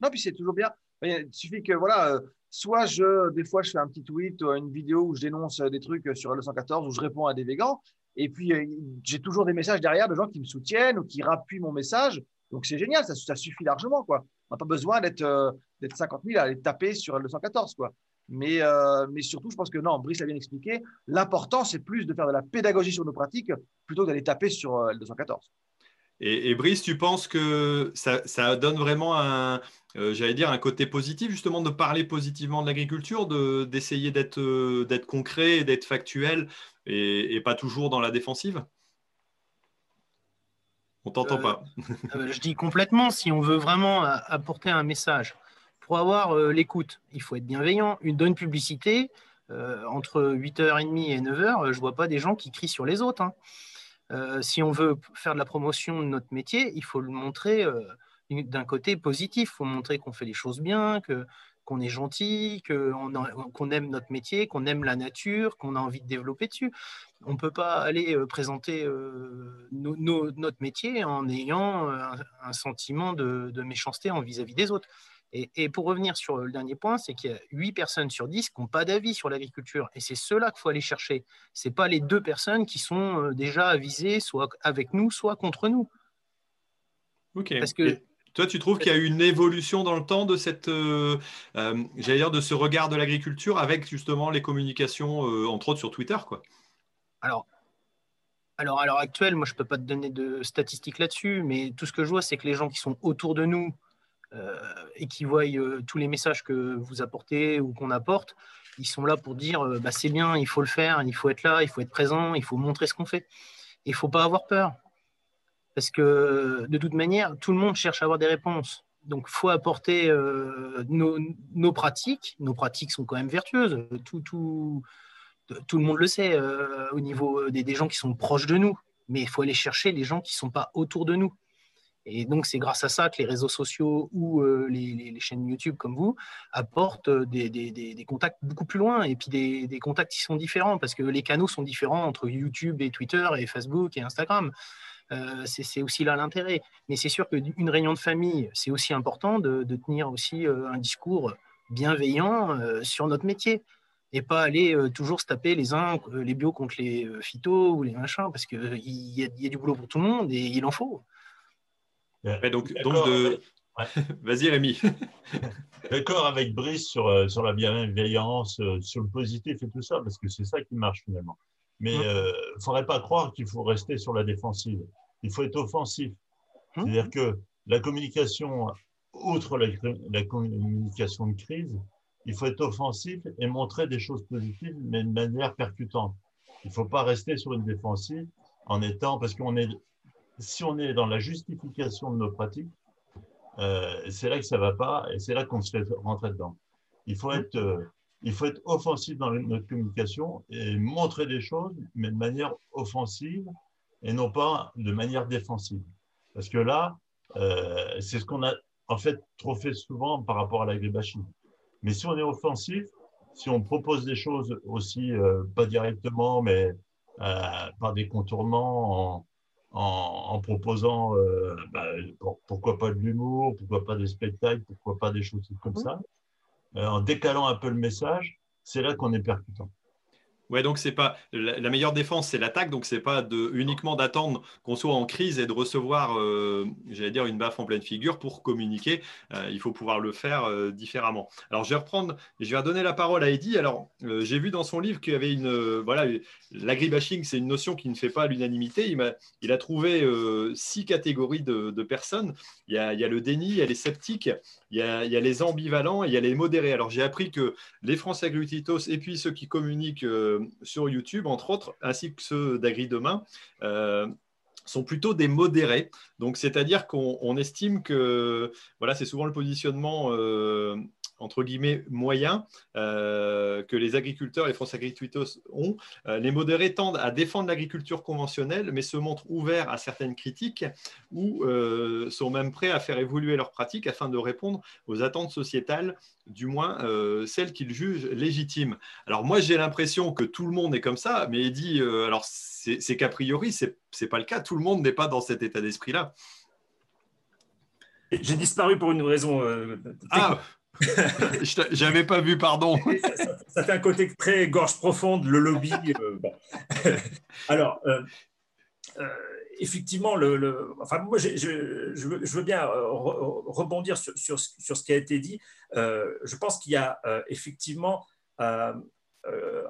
Non, puis c'est toujours bien. Il suffit que voilà, soit je, des fois, je fais un petit tweet ou une vidéo où je dénonce des trucs sur L214 où je réponds à des végans. Et puis, euh, j'ai toujours des messages derrière de gens qui me soutiennent ou qui rappuient mon message. Donc, c'est génial, ça, suffit largement. Quoi. On n'a pas besoin d'être euh, 50 000 à aller taper sur L214. Quoi. Mais, euh, mais surtout, je pense que non, Brice l'a bien expliqué, l'important, c'est plus de faire de la pédagogie sur nos pratiques plutôt que d'aller taper sur L214. Et, Brice, tu penses que ça, donne vraiment un, euh, j'allais dire, un côté positif, justement, de parler positivement de l'agriculture, d'essayer euh, d'être concret, d'être factuel et, pas toujours dans la défensive? On t'entend pas. Euh, je dis complètement, si on veut vraiment apporter un message, pour avoir l'écoute, il faut être bienveillant. Une bonne publicité, entre 8h30 et 9h, je ne vois pas des gens qui crient sur les autres. Hein. Euh, si on veut faire de la promotion de notre métier, il faut le montrer euh, d'un côté positif. Il faut montrer qu'on fait les choses bien, que, qu'on est gentil, qu'on aime notre métier, qu'on aime la nature, qu'on a envie de développer dessus. On ne peut pas aller euh, présenter notre métier en ayant un, sentiment de, méchanceté en vis-à-vis des autres. Et, pour revenir sur le dernier point, c'est qu'il y a 8 personnes sur 10 qui n'ont pas d'avis sur l'agriculture. Et c'est ceux-là qu'il faut aller chercher. Ce n'est pas les deux personnes qui sont euh, déjà avisées, soit avec nous, soit contre nous. Ok. Parce que, toi, tu trouves qu'il y a eu une évolution dans le temps de cette, euh, euh, dire, de ce regard de l'agriculture avec justement les communications, entre autres sur Twitter, quoi? Alors, alors, à l'heure actuelle, moi, je peux pas te donner de statistiques là-dessus, mais tout ce que je vois, c'est que les gens qui sont autour de nous, euh, et qui voient euh, tous les messages que vous apportez ou qu'on apporte, ils sont là pour dire euh, bah, c'est bien, il faut le faire, il faut être là, il faut être présent, il faut montrer ce qu'on fait. Il faut pas avoir peur. Parce que de toute manière, tout le monde cherche à avoir des réponses. Donc, faut apporter nos, pratiques. Nos pratiques sont quand même vertueuses. Tout, tout, tout le monde le sait au niveau des, des, gens qui sont proches de nous. Mais il faut aller chercher les gens qui ne sont pas autour de nous. Et donc, c'est grâce à ça que les réseaux sociaux ou euh, les, chaînes YouTube comme vous apportent des, contacts beaucoup plus loin et puis des, contacts qui sont différents parce que les canaux sont différents entre YouTube et Twitter et Facebook et Instagram. Euh, c'est aussi là l'intérêt. Mais c'est sûr qu'une réunion de famille, c'est aussi important de, tenir aussi euh, un discours bienveillant sur notre métier et pas aller toujours se taper les uns, les bio contre les phytos ou les machins, parce qu'il y, y, a du boulot pour tout le monde et il en faut donc, de... Vas-y Rémi. D'accord avec Brice sur, euh, sur la bienveillance, euh, sur le positif et tout ça, parce que c'est ça qui marche finalement. Mais il hum. ne euh, faudrait pas croire qu'il faut rester sur la défensive. Il faut être offensif. Hum. C'est-à-dire que la communication, outre la, la, communication de crise, il faut être offensif et montrer des choses positives, mais de manière percutante. Il ne faut pas rester sur une défensive en étant, parce qu'on est si on est dans la justification de nos pratiques, euh, c'est là que ça ne va pas et c'est là qu'on se fait rentrer dedans. Il faut être, euh, il faut être offensif dans notre communication et montrer des choses, mais de manière offensive et non pas de manière défensive. Parce que là, euh, c'est ce qu'on a en fait trop fait souvent par rapport à l'agribashing. Mais si on est offensif, si on propose des choses aussi, pas directement, mais par des contournements, en, en, proposant euh, bah, pourquoi pas de l'humour, pourquoi pas des spectacles, pourquoi pas des choses comme ça, euh, en décalant un peu le message, c'est là qu'on est percutant. Ouais, donc c'est pas la, meilleure défense, c'est l'attaque. Donc c'est pas uniquement d'attendre qu'on soit en crise et de recevoir, euh, j'allais dire, une baffe en pleine figure pour communiquer. Euh, il faut pouvoir le faire euh, différemment. Alors je vais reprendre, je vais redonner la parole à Eddie. Alors j'ai vu dans son livre qu'il y avait une, voilà, l'agribashing, c'est une notion qui ne fait pas l'unanimité. Il, il a trouvé six catégories de, personnes. Il y, a, il y, a, le déni, il y a les sceptiques, il y a, il y a les ambivalents, et il y a les modérés. Alors j'ai appris que les Français Glutitos et puis ceux qui communiquent sur YouTube, entre autres, ainsi que ceux d'Agri Demain, euh, sont plutôt des modérés. Donc, c'est-à-dire qu'on estime que, voilà, c'est souvent le positionnement euh, entre guillemets moyen euh, que les agriculteurs, les France Agricultors ont. Euh, les modérés tendent à défendre l'agriculture conventionnelle, mais se montrent ouverts à certaines critiques ou euh, sont même prêts à faire évoluer leurs pratiques afin de répondre aux attentes sociétales, du moins celles qu'ils jugent légitimes. Alors moi, j'ai l'impression que tout le monde est comme ça, mais dit, alors c'est qu'a priori, ce n'est pas le cas. Tout le monde n'est pas dans cet état d'esprit-là. J'ai disparu pour une raison. ah, J'avais pas vu, pardon. Ça, fait un côté très gorge profonde, le lobby. Euh, Alors, euh, euh, effectivement, le, enfin, moi, je, veux, bien rebondir sur, sur, ce qui a été dit. je pense qu'il y a effectivement un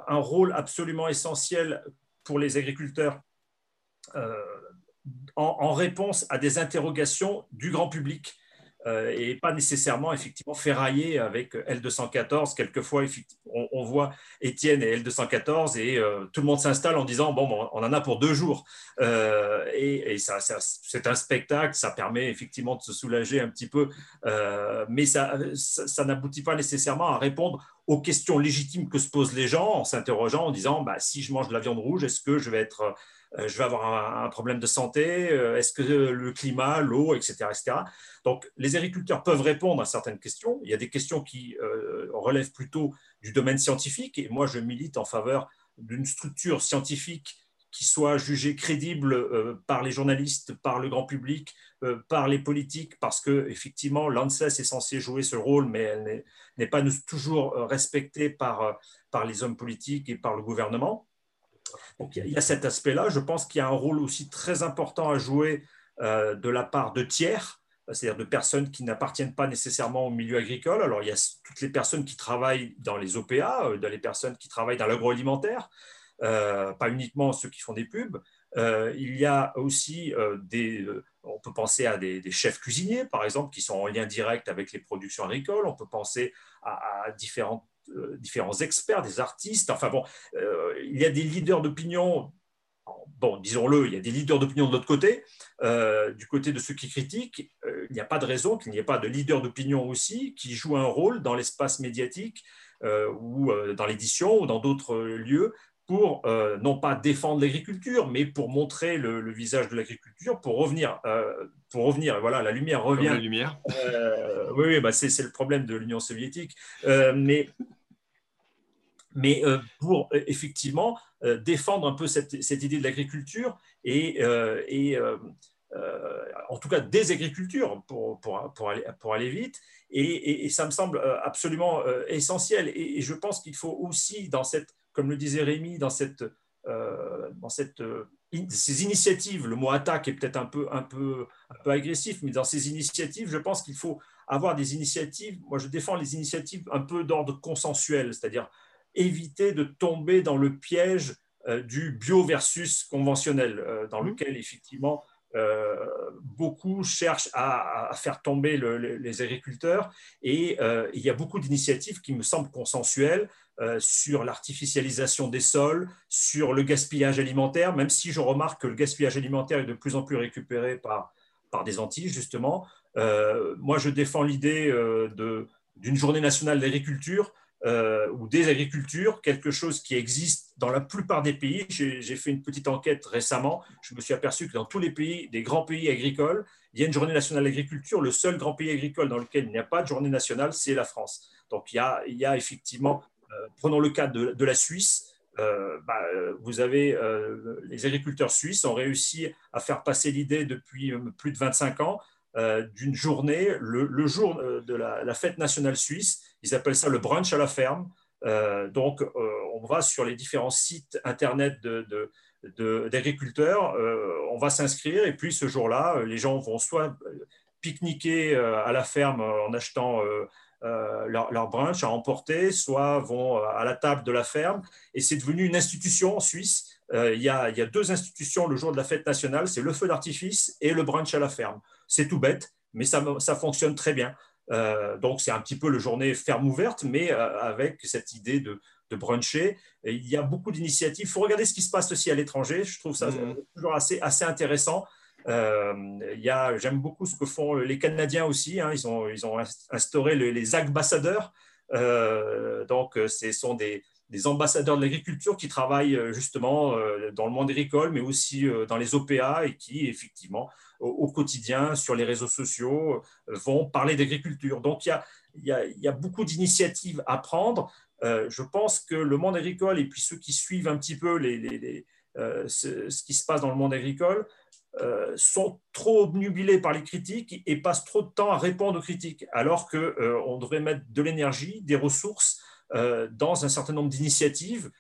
rôle absolument essentiel pour les agriculteurs en, réponse à des interrogations du grand public. Euh, et pas nécessairement effectivement ferraillé avec L214. Quelquefois, on, voit Étienne et L214 et euh, tout le monde s'installe en disant bon, on en a pour deux jours. Euh, et, c'est un spectacle, ça permet effectivement de se soulager un petit peu, mais ça, n'aboutit pas nécessairement à répondre aux questions légitimes que se posent les gens en s'interrogeant en disant bah, si je mange de la viande rouge, est-ce que je vais être je vais avoir un, problème de santé, euh, est-ce que le climat, l'eau, etc., etc. Donc, les agriculteurs peuvent répondre à certaines questions. Il y a des questions qui euh, relèvent plutôt du domaine scientifique, et moi, je milite en faveur d'une structure scientifique qui soit jugée crédible par les journalistes, par le grand public, par les politiques, parce que effectivement, l'ANSES est censée jouer ce rôle, mais elle n'est pas toujours respectée par, par les hommes politiques et par le gouvernement. Il y a cet aspect-là. Je pense qu'il y a un rôle aussi très important à jouer euh, de la part de tiers, c'est-à-dire de personnes qui n'appartiennent pas nécessairement au milieu agricole. Alors il y a toutes les personnes qui travaillent dans les OPA, euh, les personnes qui travaillent dans l'agroalimentaire, euh, pas uniquement ceux qui font des pubs. il y a aussi des, on peut penser à des, chefs cuisiniers, par exemple, qui sont en lien direct avec les productions agricoles. On peut penser à, à différentes différents experts, des artistes. Enfin bon, euh, il y a des leaders d'opinion. Bon, disons-le, il y a des leaders d'opinion de l'autre côté. Euh, du côté de ceux qui critiquent, il n'y a pas de raison qu'il n'y ait pas de leaders d'opinion aussi qui jouent un rôle dans l'espace médiatique ou dans l'édition ou dans d'autres lieux pour non pas défendre l'agriculture, mais pour montrer le, visage de l'agriculture, pour revenir, pour revenir. Voilà, la lumière revient. La lumière. oui, oui bah c'est le problème de l'Union soviétique. mais mais pour effectivement défendre un peu cette, idée de l'agriculture et, euh, en tout cas des agricultures pour, pour, pour, aller, pour aller vite. Et, ça me semble euh, absolument euh, essentiel. Et, je pense qu'il faut aussi, dans cette, comme le disait Rémi, dans, cette, dans cette, ces initiatives, le mot attaque est peut-être un peu, un, peu, un peu agressif, mais dans ces initiatives, je pense qu'il faut avoir des initiatives, moi je défends les initiatives un peu d'ordre consensuel, c'est-à-dire éviter de tomber dans le piège du bio versus conventionnel, dans mmh. lequel effectivement euh, beaucoup cherchent à, faire tomber les agriculteurs et euh, il y a beaucoup d'initiatives qui me semblent consensuelles euh, sur l'artificialisation des sols, sur le gaspillage alimentaire, même si je remarque que le gaspillage alimentaire est de plus en plus récupéré par, par des Antilles, justement. moi, je défends l'idée d'une journée nationale d'agriculture euh, ou des agricultures, quelque chose qui existe dans la plupart des pays. J'ai fait une petite enquête récemment. Je me suis aperçu que dans tous les pays, des grands pays agricoles, il y a une journée nationale d'agriculture. Le seul grand pays agricole dans lequel il n'y a pas de journée nationale, c'est la France. Donc il y a, effectivement, euh, prenons le cas de, la Suisse. Euh, bah, vous avez les agriculteurs suisses ont réussi à faire passer l'idée depuis plus de 25 ans d'une journée, le, jour de la, fête nationale suisse, ils appellent ça le brunch à la ferme. Euh, donc, euh, on va sur les différents sites internet d'agriculteurs, euh, on va s'inscrire et puis ce jour-là, les gens vont soit pique-niquer à la ferme en achetant leur, brunch à emporter, soit vont à la table de la ferme. Et c'est devenu une institution en Suisse. il, y a, deux institutions le jour de la fête nationale, c'est le feu d'artifice et le brunch à la ferme. C'est tout bête, mais ça fonctionne très bien. Euh, donc, c'est un petit peu le journée ferme ouverte, mais euh, avec cette idée de, bruncher. il y a beaucoup d'initiatives. Il faut regarder ce qui se passe aussi à l'étranger. Je trouve ça mmh. toujours assez, assez intéressant. Euh, J'aime beaucoup ce que font les Canadiens aussi. Hein. Ils, ont, ils ont instauré les, les ambassadeurs. Euh, donc, ce sont des, des ambassadeurs de l'agriculture qui travaillent justement dans le monde agricole, mais aussi dans les OPA et qui, effectivement, au, quotidien sur les réseaux sociaux euh, vont parler d'agriculture. Donc il y a, beaucoup d'initiatives à prendre. Euh, je pense que le monde agricole et puis ceux qui suivent un petit peu euh, ce, qui se passe dans le monde agricole sont trop obnubilés par les critiques et passent trop de temps à répondre aux critiques, alors qu'on devrait mettre de l'énergie, des ressources dans un certain nombre d'initiatives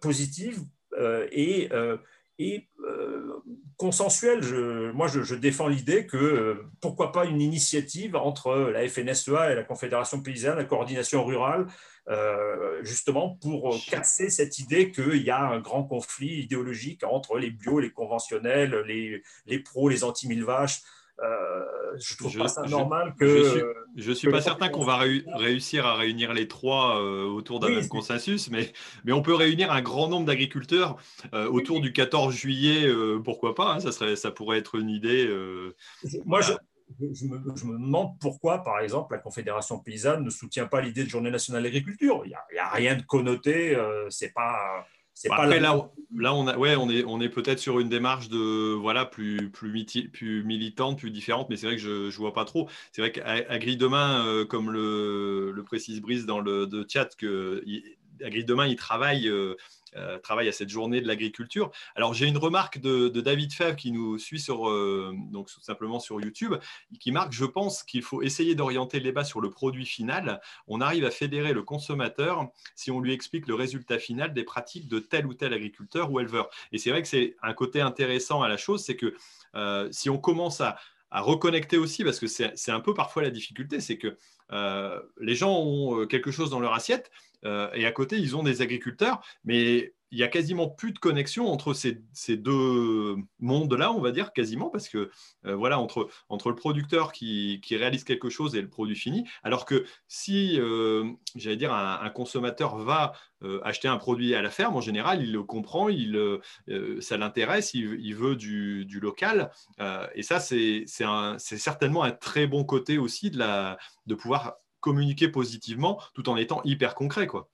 positives et, et consensuel. Je, moi, je, défends l'idée que euh, pourquoi pas une initiative entre la FNSEA et la Confédération paysanne, la coordination rurale, euh, justement pour casser cette idée qu'il y a un grand conflit idéologique entre les bio, les conventionnels, les, les pros, les anti-mille vaches. Euh, je trouve pas ça normal que. Je suis, suis pas certain qu'on va réussir à réunir les trois euh, autour d'un même consensus, mais, mais on peut réunir un grand nombre d'agriculteurs euh, autour du 14 juillet, pourquoi pas hein, ça, serait, ça pourrait être une idée. Moi, je, je, me, je, me, demande pourquoi, par exemple, la Confédération paysanne ne soutient pas l'idée de Journée nationale d'agriculture. Il n'y a, a, rien de connoté, c'est pas bah, là, là, on, a, ouais, on est, on est peut-être sur une démarche de voilà plus, plus, plus militante, plus différente, mais c'est vrai que je ne vois pas trop. C'est vrai qu'à Grille Demain, euh, comme le, le, précise Brice dans le de chat, que à Grille Demain, il travaille euh, euh, travaille à cette journée de l'agriculture. Alors j'ai une remarque de, David Fèvre qui nous suit sur, euh, donc simplement sur YouTube, qui marque, je pense qu'il faut essayer d'orienter le débat sur le produit final. On arrive à fédérer le consommateur si on lui explique le résultat final des pratiques de tel ou tel agriculteur ou éleveur. Et c'est vrai que c'est un côté intéressant à la chose, c'est que euh, si on commence à reconnecter aussi, parce que c'est un peu parfois la difficulté, c'est que les gens ont quelque chose dans leur assiette, euh, et à côté, ils ont des agriculteurs, mais il y a quasiment plus de connexion entre ces, deux mondes-là, on va dire quasiment, parce que euh, voilà, entre, le producteur qui, réalise quelque chose et le produit fini, alors que si, euh, j'allais dire, un, consommateur va acheter un produit à la ferme, en général, il le comprend, il, ça l'intéresse, il, veut du, local, et ça, c'est certainement un très bon côté aussi de, de pouvoir communiquer positivement tout en étant hyper concret. Quoi.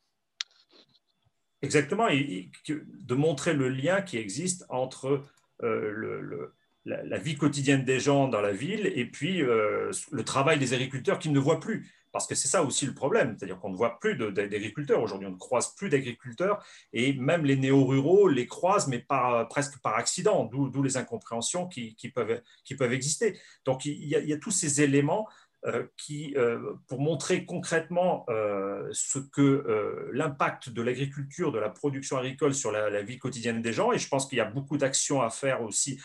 Exactement, et, de montrer le lien qui existe entre le, la, vie quotidienne des gens dans la ville et puis le travail des agriculteurs qu'ils ne voient plus. Parce que c'est ça aussi le problème, c'est-à-dire qu'on ne voit plus d'agriculteurs aujourd'hui, on ne croise plus d'agriculteurs, et même les néo-ruraux les croisent, mais presque par accident, d'où les incompréhensions qui, peuvent, exister. Donc il y a, tous ces éléments euh, qui, euh, pour montrer concrètement euh, ce que l'impact de l'agriculture, de la production agricole sur la, vie quotidienne des gens, et je pense qu'il y a beaucoup d'actions à faire aussi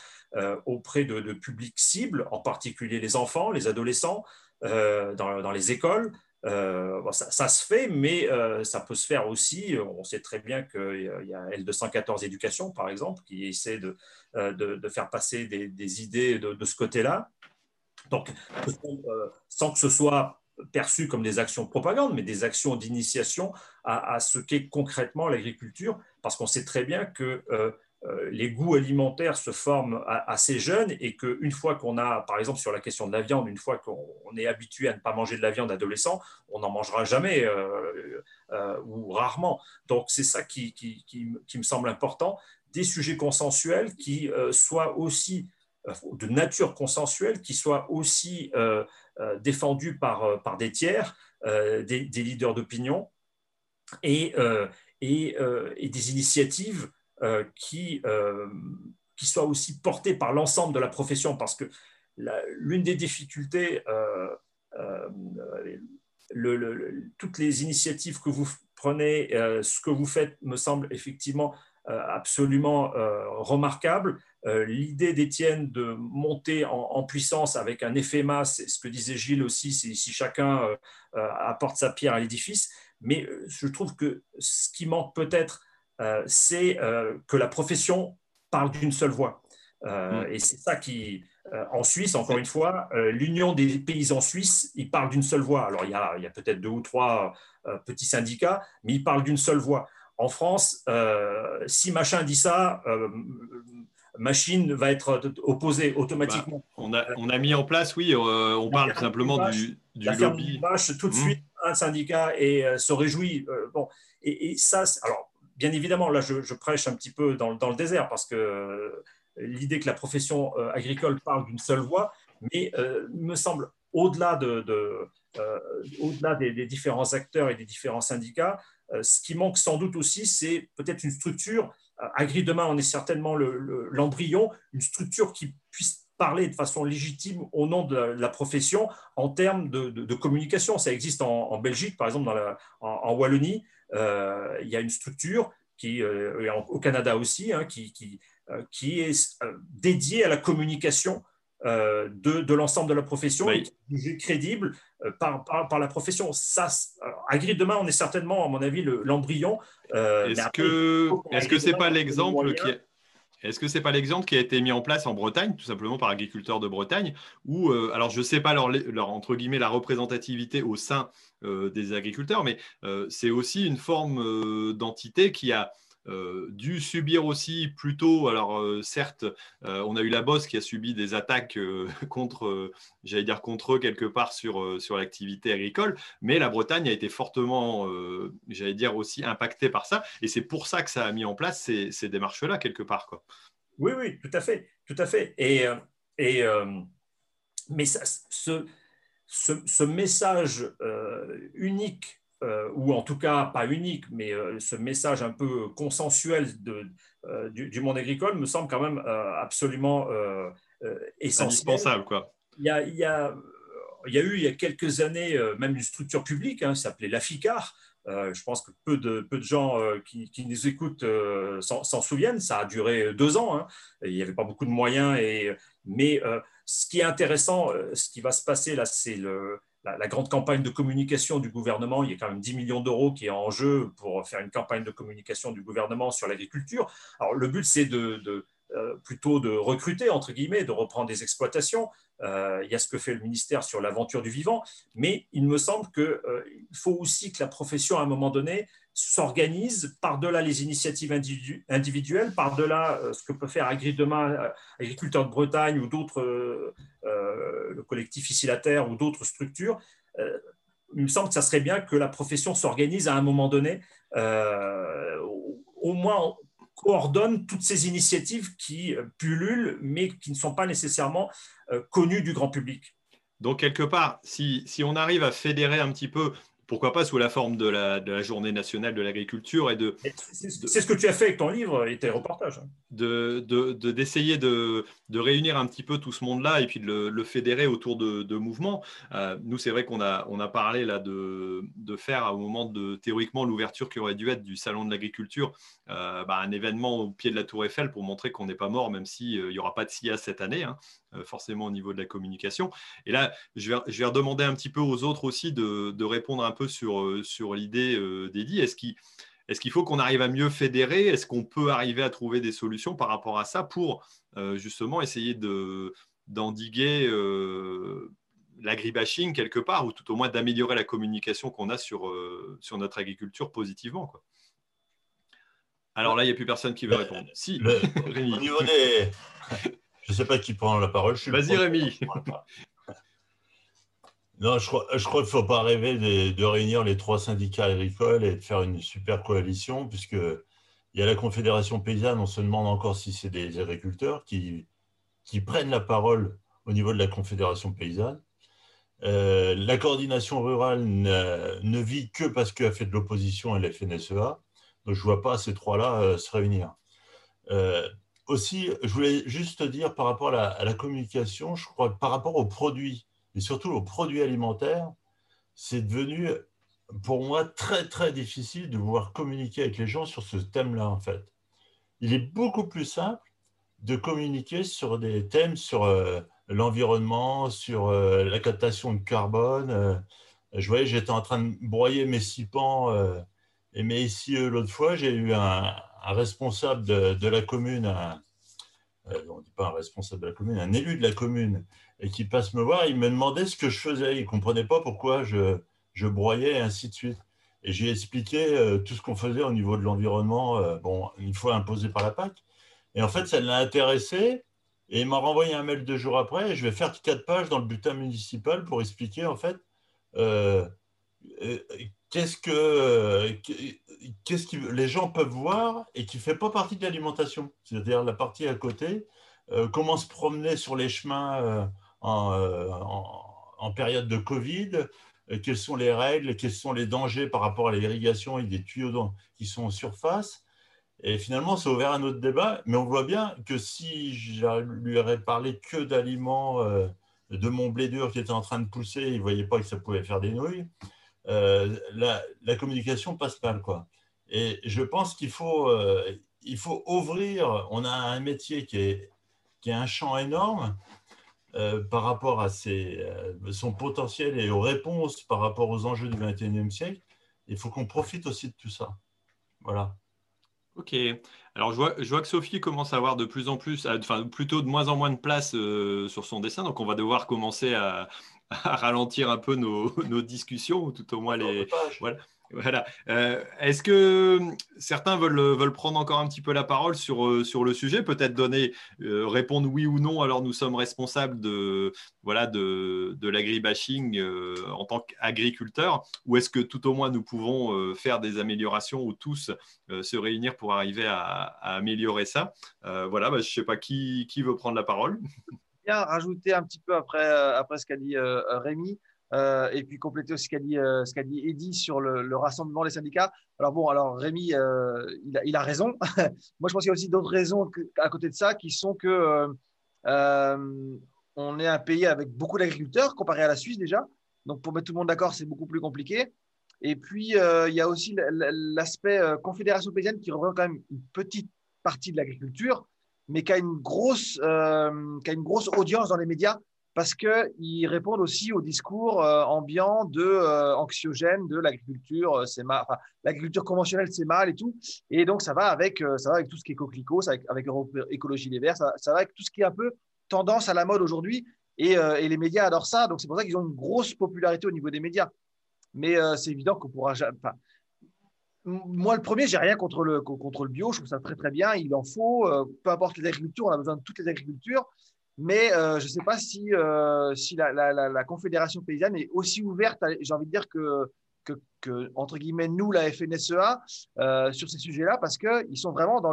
auprès de, publics cibles, en particulier les enfants, les adolescents, euh, dans, les écoles. Euh, ça, se fait, mais euh, ça peut se faire aussi. On sait très bien qu'il y a L214 Éducation, par exemple, qui essaie de, de, faire passer des, idées de, ce côté-là. Donc, sans que ce soit perçu comme des actions de propagande, mais des actions d'initiation à, ce qu'est concrètement l'agriculture, parce qu'on sait très bien que euh, les goûts alimentaires se forment assez jeunes et qu'une fois qu'on a, par exemple sur la question de la viande, une fois qu'on est habitué à ne pas manger de la viande adolescent, on n'en mangera jamais euh, euh, ou rarement. Donc c'est ça qui, me semble important, des sujets consensuels qui soient aussi de nature consensuelle, qui soient aussi défendus par, par des tiers, des, leaders d'opinion et, et, des initiatives euh, qui, euh, qui soit aussi porté par l'ensemble de la profession, parce que l'une des difficultés, euh, toutes les initiatives que vous prenez, ce que vous faites me semble effectivement absolument remarquable. L'idée d'Étienne de monter en, puissance avec un effet masse, ce que disait Gilles aussi, c'est si chacun apporte sa pierre à l'édifice. Mais je trouve que ce qui manque peut-être euh, c'est euh, que la profession parle d'une seule voix. Euh, mm. Et c'est ça qui, en Suisse, encore une fois, l'Union des paysans suisses, ils parlent d'une seule voix. Alors, il y a, a peut-être deux ou trois petits syndicats, mais ils parlent d'une seule voix. En France, si machin dit ça, machine va être opposée automatiquement. Bah, on, a, on, a, mis en place, oui, on parle simplement du, du lobby. Vache, tout de mm. suite, un syndicat et se réjouit. bon, et, et ça, alors, bien évidemment, là, je, prêche un petit peu dans, le désert parce que euh, l'idée que la profession euh, agricole parle d'une seule voix, mais euh, me semble au-delà de, au-delà des, différents acteurs et des différents syndicats, ce qui manque sans doute aussi, c'est peut-être une structure. Agri demain, on est certainement l'embryon, une structure qui puisse parler de façon légitime au nom de la, profession en termes de, communication. Ça existe en, Belgique, par exemple, en Wallonie. Euh, il y a une structure qui, euh, au Canada aussi, hein, euh, qui, est dédiée à la communication de, de l'ensemble de la profession et qui est crédible par, par, la profession. Ça, à Gris demain, on est certainement, à mon avis, l'embryon. est-ce que est-ce que c'est pas l'exemple qui est est-ce que ce n'est pas l'exemple qui a été mis en place en Bretagne, tout simplement par l'agriculteur de Bretagne, où, euh, alors je ne sais pas leur, entre guillemets, la représentativité au sein euh, des agriculteurs, mais euh, c'est aussi une forme d'entité qui a euh, dû subir aussi plutôt, alors euh, certes, euh, on a eu la Bosse qui a subi des attaques contre, j'allais dire contre eux quelque part sur, sur l'activité agricole, mais la Bretagne a été fortement, j'allais dire aussi impactée par ça, et c'est pour ça que ça a mis en place ces, démarches-là quelque part. Quoi. Oui, oui, tout à fait, tout à fait. Et, et mais ça, ce, ce, message unique euh, ou en tout cas pas unique, mais euh, ce message un peu consensuel euh, du, monde agricole me semble quand même absolument essentiel. Indispensable, quoi. Il y a, il y a, il y a eu il y a quelques années même une structure publique, hein, s'appelait l'AFICAR. je pense que peu de, peu de gens qui, nous écoutent s'en souviennent. Ça a duré deux ans. Hein. Il n'y avait pas beaucoup de moyens. Et, mais ce qui est intéressant, ce qui va se passer là, c'est le, la, grande campagne de communication du gouvernement. Il y a quand même 10 millions d'euros qui est en jeu pour faire une campagne de communication du gouvernement sur l'agriculture. Alors, le but, c'est de, plutôt de recruter, entre guillemets, de reprendre des exploitations. Euh, il y a ce que fait le ministère sur l'aventure du vivant, mais il me semble qu'il euh, faut aussi que la profession, à un moment donné, s'organise par-delà les initiatives individuelles, par-delà euh, ce que peut faire Agri demain, euh, Agriculteurs de Bretagne ou d'autres, euh, le collectif Ici la Terre ou d'autres structures, il me semble que ça serait bien que la profession s'organise à un moment donné, au moins coordonne toutes ces initiatives qui pullulent, mais qui ne sont pas nécessairement connues du grand public. Donc, quelque part, si, on arrive à fédérer un petit peu pourquoi pas sous la forme de la, journée nationale de l'agriculture et de. C'est ce que tu as fait avec ton livre et tes reportages. Hein. D'essayer de, de, réunir un petit peu tout ce monde-là et puis de le, fédérer autour de, mouvements. Euh, nous, c'est vrai qu'on a, on a parlé là de, faire au moment de théoriquement l'ouverture qui aurait dû être du salon de l'agriculture, euh, bah, un événement au pied de la Tour Eiffel pour montrer qu'on n'est pas mort, même s'il euh, n'y aura pas de SIA cette année. Hein. Forcément au niveau de la communication. Et là, je vais, je vais redemander un petit peu aux autres aussi de, répondre un peu sur, euh, sur l'idée euh, d'Eddie. Est-ce qu'il est faut qu'on arrive à mieux fédérer? Est-ce qu'on peut arriver à trouver des solutions par rapport à ça pour justement essayer d'endiguer l'agribashing quelque part, ou tout au moins d'améliorer la communication qu'on a sur, sur notre agriculture positivement quoi? Alors là, il n'y a plus personne qui veut répondre. Si, Rémi. Au niveau des, je ne sais pas qui prend la parole. Vas-y, Rémi. Non, je crois, qu'il ne faut pas rêver de, réunir les trois syndicats agricoles et de faire une super coalition, puisque il y a la Confédération paysanne, on se demande encore si c'est des agriculteurs qui, prennent la parole au niveau de la Confédération paysanne. Euh, la coordination rurale ne, vit que parce qu'elle fait de l'opposition à la FNSEA. Donc, je ne vois pas ces trois-là euh, se réunir. Euh, aussi, je voulais juste te dire par rapport à la, communication, je crois que par rapport aux produits, et surtout aux produits alimentaires, c'est devenu pour moi très très difficile de pouvoir communiquer avec les gens sur ce thème-là en fait. Il est beaucoup plus simple de communiquer sur des thèmes sur euh, l'environnement, sur euh, la captation de carbone. Euh, je voyais, j'étais en train de broyer mes six pans, et mais ici l'autre fois, j'ai eu un, responsable de, la commune, un, euh, on dit pas un responsable de la commune, un élu de la commune, et qui passe me voir, il me demandait ce que je faisais. Il ne comprenait pas pourquoi je, broyais et ainsi de suite. Et j'ai expliqué euh, tout ce qu'on faisait au niveau de l'environnement, euh, bon, une fois imposé par la PAC. Et en fait, ça l'a intéressé. Et il m'a renvoyé un mail deux jours après. Et je vais faire quatre pages dans le bulletin municipal pour expliquer, en fait, qu'est-ce que, qu'est-ce que les gens peuvent voir et qui ne fait pas partie de l'alimentation, c'est-à-dire la partie à côté, euh, comment se promener sur les chemins euh, euh, en, période de Covid, quelles sont les règles, quels sont les dangers par rapport à l'irrigation et des tuyaux qui sont en surface. Et finalement, ça a ouvert un autre débat, mais on voit bien que si je lui aurais parlé que d'aliments, de mon blé dur qui était en train de pousser, il ne voyait pas que ça pouvait faire des nouilles. Euh, la, communication passe mal. Quoi. Et je pense qu'il faut, euh, faut ouvrir. On a un métier qui est, qui a un champ énorme euh, par rapport à ses, son potentiel et aux réponses par rapport aux enjeux du 21e siècle. Il faut qu'on profite aussi de tout ça. Voilà. Ok. Alors, je vois, je vois, que Sophie commence à avoir de plus en plus, enfin, plutôt de moins en moins de place sur son dessin. Donc, on va devoir commencer à, à ralentir un peu nos, nos, discussions, ou tout au moins les. Voilà. Voilà. Euh, est-ce que certains veulent, veulent, prendre encore un petit peu la parole sur, euh, sur le sujet Peut-être donner, euh, répondre oui ou non, alors nous sommes responsables de, voilà, de, de l'agribashing en tant qu'agriculteurs Ou est-ce que tout au moins nous pouvons faire des améliorations ou tous se réunir pour arriver à, améliorer ça? Voilà, bah, je ne sais pas qui, qui veut prendre la parole bien rajouter un petit peu après, euh, après ce qu'a dit euh, Rémi. Euh, et puis compléter aussi ce qu'a dit, ce qu'a dit Eddy sur le, rassemblement des syndicats. Alors bon, alors Rémi, il, a, il, a, raison. Moi, je pense qu'il y a aussi d'autres raisons à côté de ça qui sont que on est un pays avec beaucoup d'agriculteurs comparé à la Suisse déjà. Donc pour mettre tout le monde d'accord, c'est beaucoup plus compliqué. Et puis il y a aussi l'aspect confédération paysanne qui représente quand même une petite partie de l'agriculture mais qui a une grosse, euh, qui a une grosse audience dans les médias parce qu'ils répondent aussi au discours euh, ambiant de euh, anxiogène de l'agriculture, c'est mal, l'agriculture conventionnelle c'est mal et tout, et donc ça va avec, ça va avec tout ce qui est coquelicot, ça avec, Europe Écologie Les Verts, ça, va avec tout ce qui est un peu tendance à la mode aujourd'hui, et, les médias adorent ça, donc c'est pour ça qu'ils ont une grosse popularité au niveau des médias. Mais c'est évident qu'on pourra jamais, moi, le premier, j'ai rien contre le, bio. Je trouve ça très, très bien. Il en faut. Euh, peu importe les agricultures, on a besoin de toutes les agricultures. Mais euh, je ne sais pas si, euh, la, Confédération paysanne est aussi ouverte, j'ai envie de dire, que, entre guillemets, nous, la FNSEA, euh, sur ces sujets-là, parce qu'ils sont vraiment dans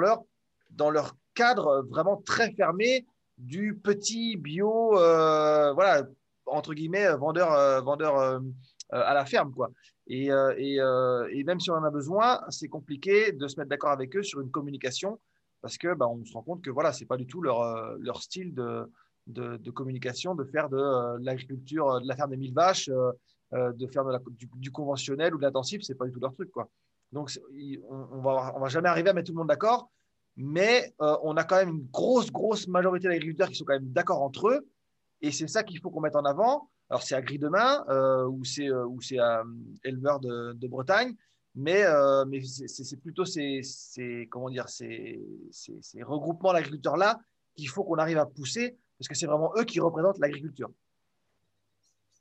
leur, cadre vraiment très fermé du petit bio, voilà, entre guillemets, vendeur, vendeur à la ferme. Quoi. Et, même si on en a besoin, c'est compliqué de se mettre d'accord avec eux sur une communication parce que bah, on se rend compte que voilà, c'est pas du tout leur, euh, leur style de, de, communication, de faire de euh, l'agriculture, euh, de la ferme des mille vaches, de faire du, conventionnel ou de l'intensif, c'est pas du tout leur truc. Quoi. Donc, on, on, va, on va jamais arriver à mettre tout le monde d'accord, mais on a quand même une grosse, grosse majorité d'agriculteurs qui sont quand même d'accord entre eux, et c'est ça qu'il faut qu'on mette en avant. Alors, c'est Agri Demain ou c'est ou c'est éleveur de, de Bretagne, mais, euh, mais c'est plutôt ces, comment dire, ces, ces, regroupements d'agriculteurs-là qu'il faut qu'on arrive à pousser, parce que c'est vraiment eux qui représentent l'agriculture.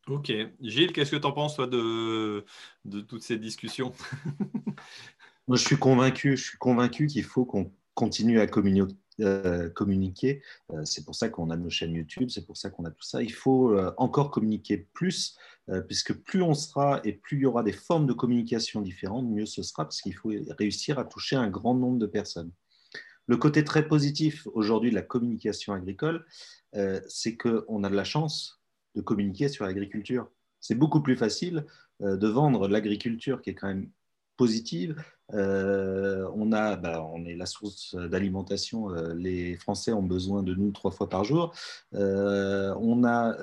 Ok. Gilles, qu'est-ce que tu en penses, toi, de, de toutes ces discussions? Moi, je suis convaincu, je suis convaincu qu'il faut qu'on continue à communiquer euh, communiquer. Euh, c'est pour ça qu'on a nos chaînes YouTube, c'est pour ça qu'on a tout ça. Il faut euh, encore communiquer plus, puisque plus on sera et plus il y aura des formes de communication différentes, mieux ce sera, parce qu'il faut réussir à toucher un grand nombre de personnes. Le côté très positif aujourd'hui de la communication agricole, c'est qu'on a de la chance de communiquer sur l'agriculture. C'est beaucoup plus facile de vendre l'agriculture qui est quand même positive. Euh, on, a, bah, on est la source d'alimentation. Euh, les Français ont besoin de nous trois fois par jour. Euh, on a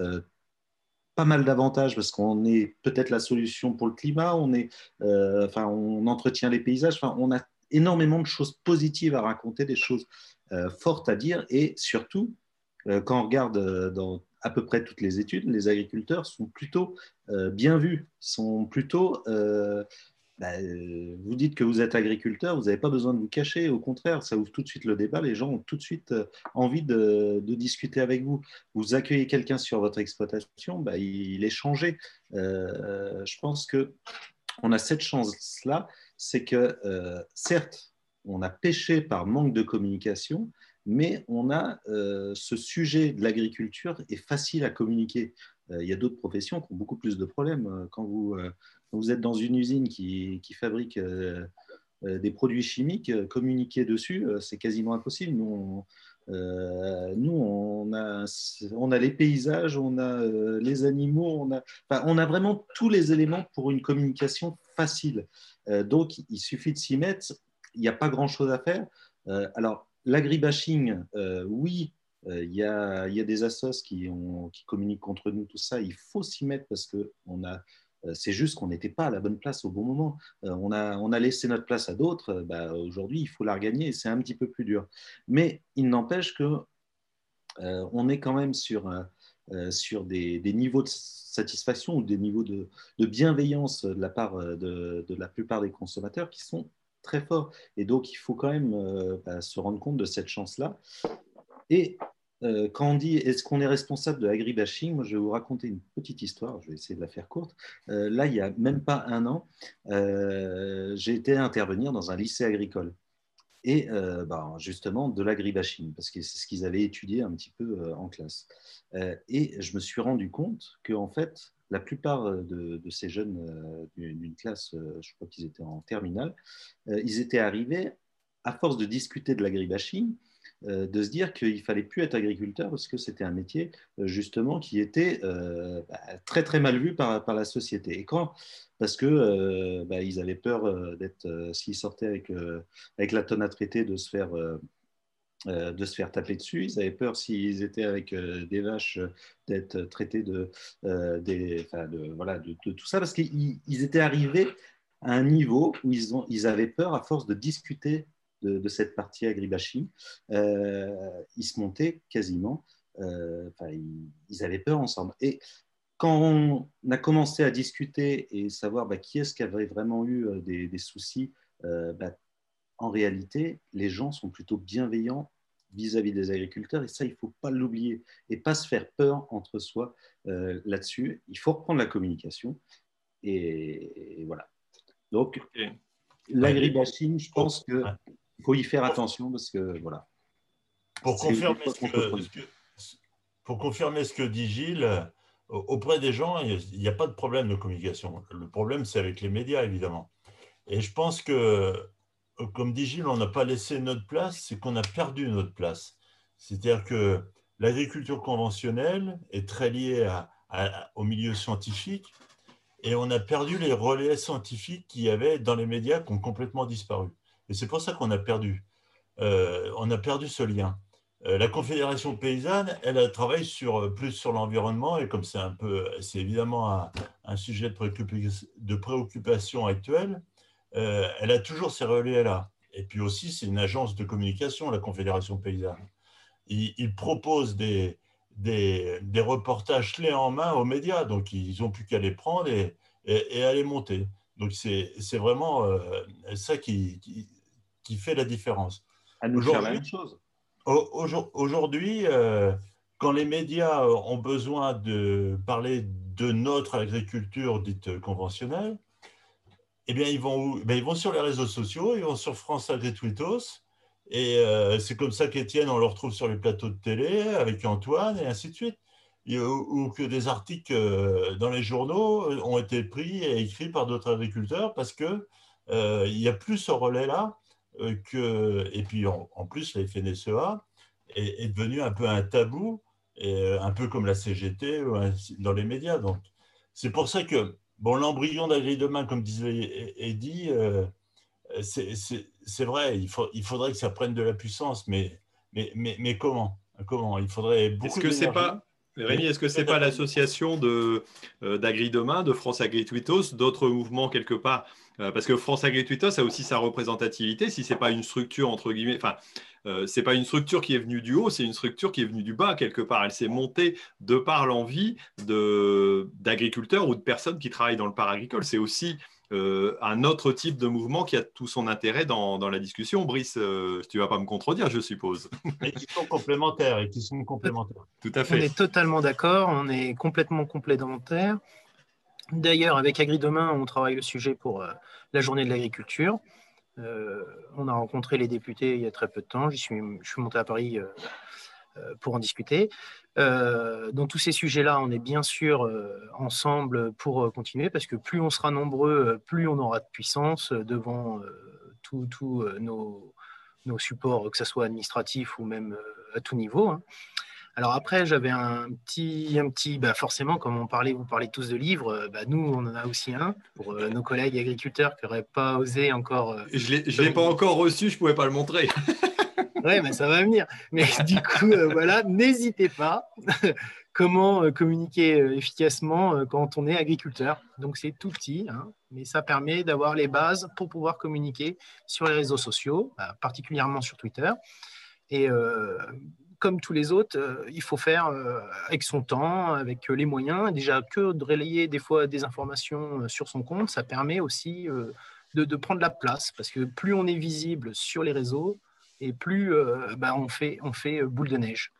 pas mal d'avantages parce qu'on est peut-être la solution pour le climat. On, est, enfin, on entretient les paysages. Enfin, on a énormément de choses positives à raconter, des choses fortes à dire. Et surtout, quand on regarde dans à peu près toutes les études, les agriculteurs sont plutôt bien vus, sont plutôt bah, euh, vous dites que vous êtes agriculteur, vous n'avez pas besoin de vous cacher. Au contraire, ça ouvre tout de suite le débat. Les gens ont tout de suite euh, envie de, discuter avec vous. Vous accueillez quelqu'un sur votre exploitation, bah, il, est changé. Euh, je pense que on a cette chance-là, c'est que certes, on a pêché par manque de communication, mais on a ce sujet de l'agriculture est facile à communiquer. Il y a d'autres professions qui ont beaucoup plus de problèmes. Quand vous vous êtes dans une usine qui, fabrique euh, euh, des produits chimiques, euh, communiquer dessus, c'est quasiment impossible. Nous, on, nous on, a, on a les paysages, on a les animaux, on a, on a vraiment tous les éléments pour une communication facile. donc, il suffit de s'y mettre. Il n'y a pas grand-chose à faire. alors, l'agribashing, oui, il y, a, y, a, des assos qui, communiquent contre nous, tout ça. Il faut s'y mettre parce qu'on a euh, c'est juste qu'on n'était pas à la bonne place au bon moment. Euh, on a, on a laissé notre place à d'autres. Euh, bah, aujourd'hui, il faut la regagner c'est un petit peu plus dur. Mais il n'empêche que on est quand même sur, sur des, niveaux de satisfaction ou des niveaux de, bienveillance de la part de, la plupart des consommateurs qui sont très forts. Et donc, il faut quand même bah, se rendre compte de cette chance-là. Et euh, quand on dit est-ce qu'on est responsable de l'agribashing, moi je vais vous raconter une petite histoire, je vais essayer de la faire courte. Euh, là, il n'y a même pas un an, euh, j'ai été intervenir dans un lycée agricole. Et bah, justement de l'agribashing, parce que c'est ce qu'ils avaient étudié un petit peu en classe. et je me suis rendu compte que en fait, la plupart de, de ces jeunes d'une classe, je crois qu'ils étaient en terminale, ils étaient arrivés, à force de discuter de l'agribashing, euh, de se dire qu'il fallait plus être agriculteur parce que c'était un métier euh, justement qui était euh, bah, très très mal vu par, par, la société. Et quand Parce que bah, ils avaient peur d'être, s'ils sortaient avec, avec la tonne à traiter, de se faire de se faire taper dessus. Ils avaient peur s'ils étaient avec des vaches d'être traités de, des, de, voilà, de, tout ça parce qu'ils étaient arrivés à un niveau où ils, ont, ils avaient peur à force de discuter de, cette partie agribashing, euh, ils se montaient quasiment, euh, ils, avaient peur ensemble. Et quand on a commencé à discuter et savoir bah, qui est-ce qui avait vraiment eu euh, des, soucis, bah, en réalité, les gens sont plutôt bienveillants vis-à-vis des agriculteurs, et ça, il ne faut pas l'oublier, et pas se faire peur entre soi là-dessus. Il faut reprendre la communication, et, voilà. Donc, l'agribashing, je pense que il faut y faire attention parce que voilà. Pour confirmer ce que, pour confirmer ce que dit Gilles, auprès des gens, il n'y a pas de problème de communication. Le problème, c'est avec les médias, évidemment. Et je pense que, comme dit Gilles, on n'a pas laissé notre place, c'est qu'on a perdu notre place. C'est-à-dire que l'agriculture conventionnelle est très liée au milieu scientifique et on a perdu les relais scientifiques qu'il y avait dans les médias qui ont complètement disparu. Et c'est pour ça qu'on a perdu. Euh, on a perdu ce lien. Euh, la Confédération paysanne, elle travaille sur, plus sur l'environnement et comme c'est un peu, c'est évidemment un, sujet de préoccupation, actuelle, euh, elle a toujours ces relais-là. Et puis aussi, c'est une agence de communication, la Confédération paysanne. Ils, proposent des, reportages clés en main aux médias, donc ils n'ont plus qu'à les prendre et, et, à les monter. Donc c'est vraiment ça qui, qui, fait la différence. À nous faire la même chose. Aujourd'hui, euh, quand les médias ont besoin de parler de notre agriculture dite conventionnelle, eh bien, ils vont, ben, ils vont sur les réseaux sociaux, ils vont sur France Agritweetos, et euh, c'est comme ça qu'Étienne, on le retrouve sur les plateaux de télé avec Antoine, et ainsi de suite. ou que des articles euh, dans les journaux ont été pris et écrits par d'autres agriculteurs parce qu'il il n'y a plus ce relais-là euh, que, et puis en, plus, la FNSEA est, est devenue un peu un tabou, et, euh, un peu comme la CGT dans les médias. Donc, c'est pour ça que bon, l'embryon d'agri demain, comme disait Eddy, euh, c'est vrai, il, faut, il faudrait que ça prenne de la puissance, mais, mais, mais, mais comment? Comment? Il faudrait beaucoup Est-ce que c'est pas Rémi, est-ce que ce n'est pas l'association d'Agri Demain, de France Agri d'autres mouvements quelque part? Euh, parce que France Agritwitos a aussi sa représentativité. Si c'est pas une structure entre guillemets, enfin, euh, pas une structure qui est venue du haut, c'est une structure qui est venue du bas quelque part. Elle s'est montée de par l'envie d'agriculteurs ou de personnes qui travaillent dans le paragricole. C'est aussi euh, un autre type de mouvement qui a tout son intérêt dans, la discussion. Brice, tu vas pas me contredire, je suppose. et qui sont complémentaires et qui sont complémentaires. Tout à fait. On est totalement d'accord. On est complètement complémentaires. D'ailleurs, avec Agri-Demain, on travaille le sujet pour euh, la journée de l'agriculture. Euh, on a rencontré les députés il y a très peu de temps. Je suis, je suis monté à Paris euh, pour en discuter. dans tous ces sujets-là, on est bien sûr ensemble pour continuer parce que plus on sera nombreux, plus on aura de puissance devant tous nos, nos, supports, que ce soit administratif ou même à tout niveau. Hein. Alors après, j'avais un petit, un petit, bah forcément, comme on parlait, vous parlez tous de livres, euh, bah nous, on en a aussi un pour euh, nos collègues agriculteurs qui n'auraient pas osé encore. Euh, je ne l'ai pas encore reçu, je ne pouvais pas le montrer. oui, mais ça va venir. Mais du coup, voilà, n'hésitez pas. Comment communiquer efficacement quand on est agriculteur. Donc c'est tout petit, hein, mais ça permet d'avoir les bases pour pouvoir communiquer sur les réseaux sociaux, bah, particulièrement sur Twitter. Et comme tous les autres, euh, il faut faire euh, avec son temps, avec euh, les moyens. Déjà que de relayer des fois des informations sur son compte, ça permet aussi de, prendre la place, parce que plus on est visible sur les réseaux, et plus bah, on, fait, on fait boule de neige.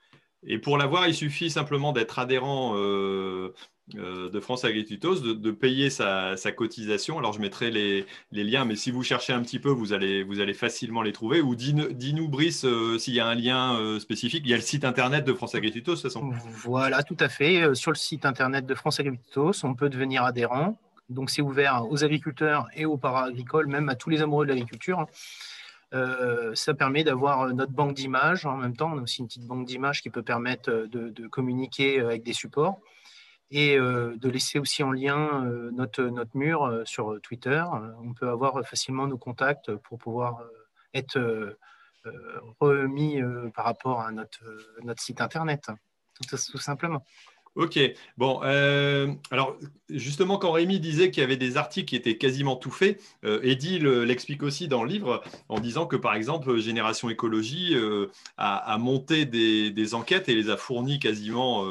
Et pour l'avoir, il suffit simplement d'être adhérent euh, de France Agritutos de, de payer sa, cotisation. Alors, je mettrai les, liens, mais si vous cherchez un petit peu, vous allez, vous allez facilement les trouver. Ou dis-nous, Brice, euh, s'il y a un lien euh, spécifique. Il y a le site internet de France Agritutos, de toute façon. Voilà, tout à fait. Sur le site internet de France Agritutos, on peut devenir adhérent. Donc, c'est ouvert aux agriculteurs et aux para-agricoles, même à tous les amoureux de l'agriculture. Ça permet d'avoir notre banque d'images. En même temps, on a aussi une petite banque d'images qui peut permettre de communiquer avec des supports et euh, de laisser aussi en lien euh, notre, mur euh, sur Twitter. On peut avoir facilement nos contacts pour pouvoir être remis par rapport à notre, site internet, tout simplement. Ok, bon, alors justement, quand Rémi disait qu'il y avait des articles qui étaient quasiment tout faits, Eddy l'explique aussi dans le livre en disant que par exemple, Génération Écologie a, monté des, enquêtes et les a fournies quasiment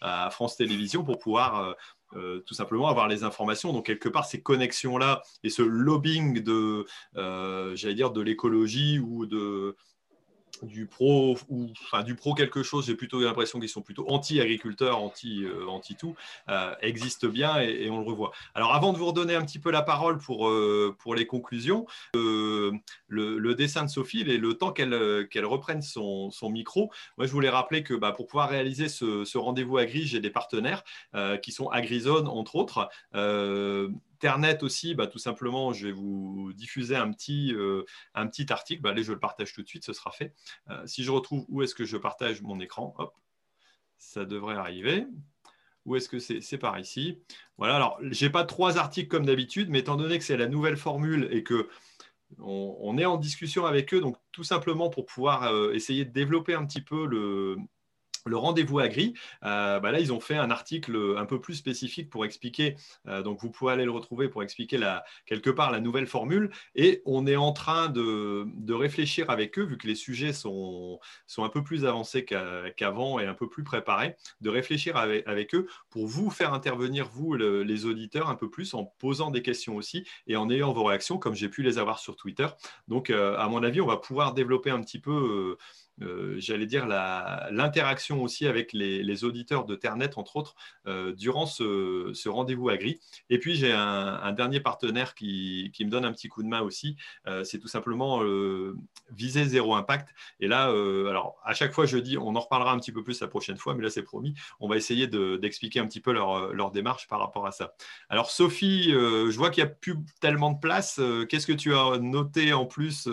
à France Télévisions pour pouvoir euh, euh, tout simplement avoir les informations. Donc quelque part ces connexions là et ce lobbying de, euh, j'allais dire de l'écologie ou de du pro ou enfin du pro quelque chose, j'ai plutôt l'impression qu'ils sont plutôt anti-agriculteurs, anti, euh, anti tout, euh, existe bien et, on le revoit. Alors avant de vous redonner un petit peu la parole pour, euh, pour les conclusions, le, dessin de Sophie et le temps qu'elle qu'elle reprenne son, son, micro, moi je voulais rappeler que bah, pour pouvoir réaliser ce, ce rendez-vous Agri, j'ai des partenaires qui sont AgriZone entre autres. Internet aussi, bah, tout simplement, je vais vous diffuser un petit, euh, article. Bah, allez, je le partage tout de suite, ce sera fait. Euh, si je retrouve où est-ce que je partage mon écran, hop, ça devrait arriver. Où est-ce que c'est? C'est par ici. Voilà, alors, je n'ai pas trois articles comme d'habitude, mais étant donné que c'est la nouvelle formule et que on, est en discussion avec eux, donc tout simplement pour pouvoir euh, essayer de développer un petit peu le, le rendez-vous agri, euh, bah là, ils ont fait un article un peu plus spécifique pour expliquer, euh, donc vous pouvez aller le retrouver pour expliquer quelque part la nouvelle formule. Et on est en train de, réfléchir avec eux, vu que les sujets sont, sont un peu plus avancés qu'avant et un peu plus préparés, de réfléchir avec, eux pour vous faire intervenir, vous, les auditeurs, un peu plus en posant des questions aussi et en ayant vos réactions, comme j'ai pu les avoir sur Twitter. Donc, euh, à mon avis, on va pouvoir développer un petit peu euh, j'allais dire, l'interaction aussi avec les, auditeurs de Ternet, entre autres, euh, durant ce, rendez-vous agri. Et puis, j'ai un, dernier partenaire qui, me donne un petit coup de main aussi. Euh, c'est tout simplement Viser Zéro Impact. Et là, alors, à chaque fois, je dis, on en reparlera un petit peu plus la prochaine fois, mais là, c'est promis. On va essayer d'expliquer un petit peu leur, leur, démarche par rapport à ça. Alors, Sophie, je vois qu'il n'y a plus tellement de place. Qu'est-ce que tu as noté en plus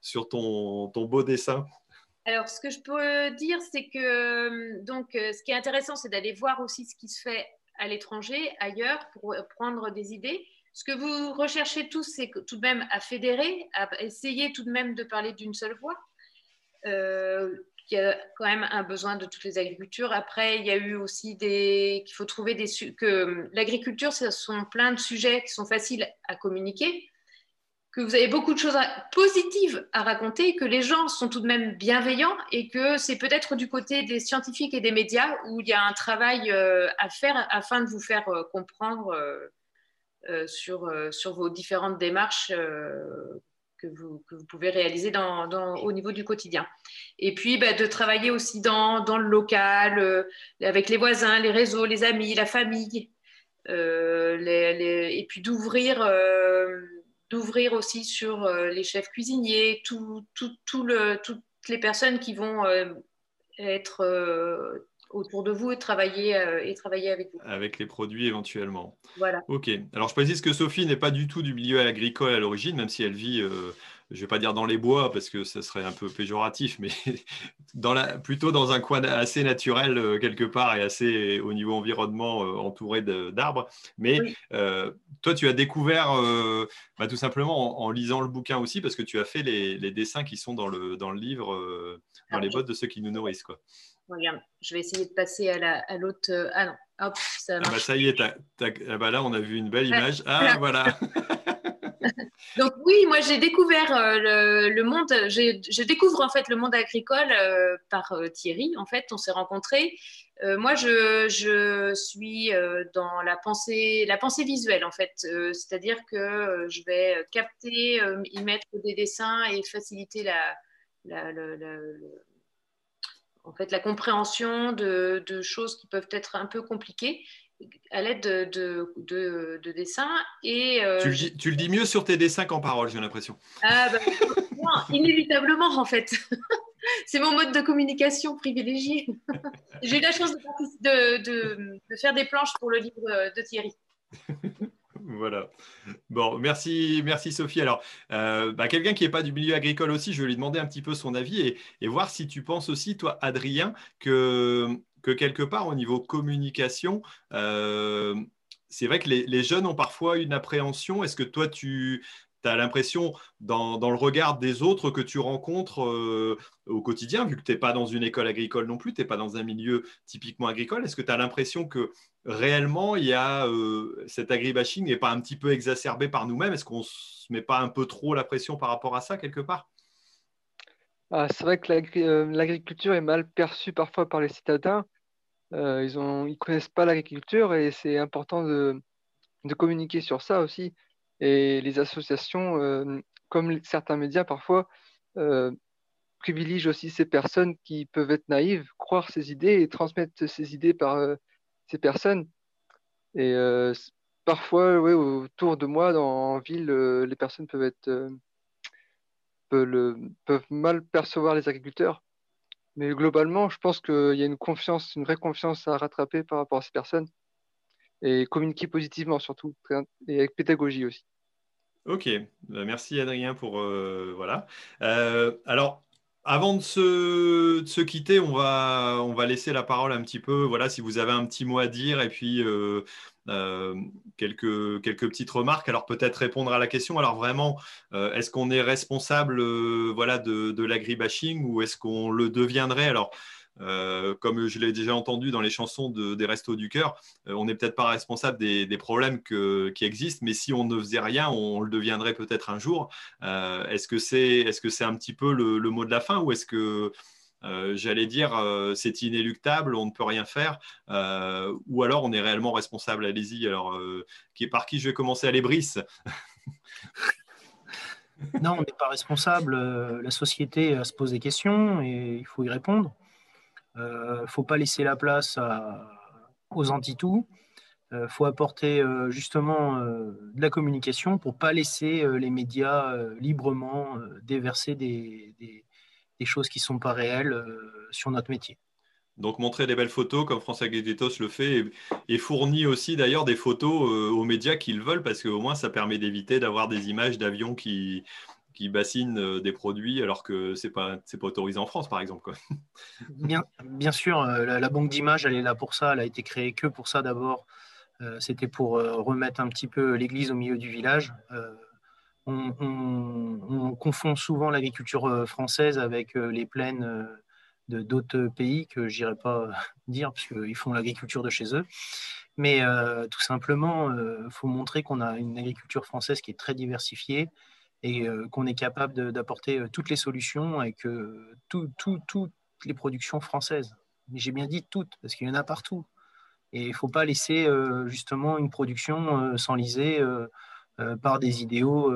sur ton, ton beau dessin? Alors, ce que je peux dire, c'est que euh, donc, euh, ce qui est intéressant, c'est d'aller voir aussi ce qui se fait à l'étranger, ailleurs, pour prendre des idées. Ce que vous recherchez tous, c'est tout de même à fédérer, à essayer tout de même de parler d'une seule voix. Euh, il y a quand même un besoin de toutes les agricultures. Après, il y a eu aussi des qu'il faut trouver des que l'agriculture, ce sont plein de sujets qui sont faciles à communiquer que vous avez beaucoup de choses positives à raconter, que les gens sont tout de même bienveillants et que c'est peut-être du côté des scientifiques et des médias où il y a un travail euh, à faire afin de vous faire euh, comprendre euh, sur, vos différentes démarches que vous, pouvez réaliser au niveau du quotidien. Et puis bah, de travailler aussi dans, le local, avec les voisins, les réseaux, les amis, la famille, et puis d'ouvrir d'ouvrir aussi sur euh, les chefs cuisiniers, tout, tout, le, toutes les personnes qui vont euh, être euh, autour de vous et travailler, et travailler avec vous. Avec les produits éventuellement. Voilà. Ok. Alors je précise que Sophie n'est pas du tout du milieu agricole à l'origine, même si elle vit je ne vais pas dire dans les bois parce que ça serait un peu péjoratif, mais dans la, plutôt dans un coin assez naturel euh, quelque part et assez au niveau environnement euh, entouré d'arbres. Mais euh, toi, tu as découvert bah, tout simplement en, lisant le bouquin aussi parce que tu as fait les, dessins qui sont dans le, dans le livre, dans ah, les bottes de ceux qui nous nourrissent. Quoi. Regarde, je vais essayer de passer à l'autre. À ah non, hop, ça, ah bah ça y est, ah bah là on a vu une belle image. Ah voilà. Donc oui, moi j'ai découvert euh, le, monde, je découvre en fait le monde agricole euh, par euh, Thierry. En fait, on s'est rencontrés. moi, je, suis dans la pensée, la pensée visuelle en fait, c'est-à-dire que je vais capter, y mettre des dessins et faciliter la, en fait, la compréhension de, de, choses qui peuvent être un peu compliquées à l'aide de, de, dessins. Et, euh, tu, le dis, mieux sur tes dessins qu'en parole, j'ai l'impression. Ah, bah, inévitablement, en fait. C'est mon mode de communication privilégié. j'ai eu la chance de, faire des planches pour le livre de Thierry. voilà. Bon, merci, merci Sophie. Alors, euh, bah, quelqu'un qui n'est pas du milieu agricole aussi, je vais lui demander un petit peu son avis et, et voir si tu penses aussi, toi, Adrien, que que quelque part, au niveau communication, euh, c'est vrai que les, jeunes ont parfois une appréhension. Est-ce que toi, tu as l'impression, dans, le regard des autres que tu rencontres euh, au quotidien, vu que tu n'es pas dans une école agricole non plus, tu n'es pas dans un milieu typiquement agricole, est-ce que tu as l'impression que réellement, il y a euh, cet agribashing n'est pas un petit peu exacerbé par nous-mêmes? Est-ce qu'on ne se met pas un peu trop la pression par rapport à ça, quelque part? Ah, c'est vrai que l'agriculture est mal perçue parfois par les citadins. Euh, ils ne connaissent pas l'agriculture et c'est important de, communiquer sur ça aussi. Et les associations, euh, comme certains médias parfois, euh, privilégie aussi ces personnes qui peuvent être naïves, croire ces idées et transmettre ces idées par ces personnes. Et parfois, ouais, autour de moi, dans, en ville, les personnes peuvent être peuvent, mal percevoir les agriculteurs. Mais globalement, je pense qu'il y a une confiance, une vraie confiance à rattraper par rapport à ces personnes et communiquer positivement surtout et avec pédagogie aussi. Ok, bah, merci Adrien pour euh, voilà. Euh, alors avant de se, quitter, on va, on va laisser la parole un petit peu. Voilà, si vous avez un petit mot à dire et puis euh, euh, quelques, quelques petites remarques. Alors peut-être répondre à la question. Alors vraiment, euh, est-ce qu'on est responsable voilà, de, de l'agribashing ou est-ce qu'on le deviendrait? Alors comme je l'ai déjà entendu dans les chansons des Restos du Cœur, on n'est peut-être pas responsable des, problèmes qui existent, mais si on ne faisait rien, on, le deviendrait peut-être un jour. est-ce que c'est est -ce c'est un petit peu le, le, mot de la fin ou est-ce que j'allais dire c'est inéluctable, on ne peut rien faire, ou alors on est réellement responsable? Allez-y. Alors, qui, par qui je vais commencer? À les brises Non, on n'est pas responsable. La société se pose des questions et il faut y répondre. Il euh, ne faut pas laisser la place aux anti-tout. Il euh, faut apporter euh, justement de la communication pour ne pas laisser les médias librement déverser des, choses qui ne sont pas réelles sur notre métier. Donc montrer des belles photos comme François Guéditos le fait et, fournit aussi d'ailleurs des photos aux médias qu'ils veulent parce qu'au moins ça permet d'éviter d'avoir des images d'avions qui, qui bassinent euh, des produits alors que ce n'est pas, autorisé en France, par exemple. Bien, bien sûr, euh, la, banque d'images, elle est là pour ça. Elle a été créée que pour ça d'abord. Euh, c'était pour remettre un petit peu l'église au milieu du village. On, confond souvent l'agriculture française avec les plaines de d'autres pays que j'irai pas dire parce qu'ils font l'agriculture de chez eux. Mais tout simplement, il faut montrer qu'on a une agriculture française qui est très diversifiée, et euh, qu'on est capable d'apporter euh, toutes les solutions avec tout, toutes les productions françaises. Mais j'ai bien dit toutes, parce qu'il y en a partout. Et il ne faut pas laisser euh, justement une production s'enliser par des idéaux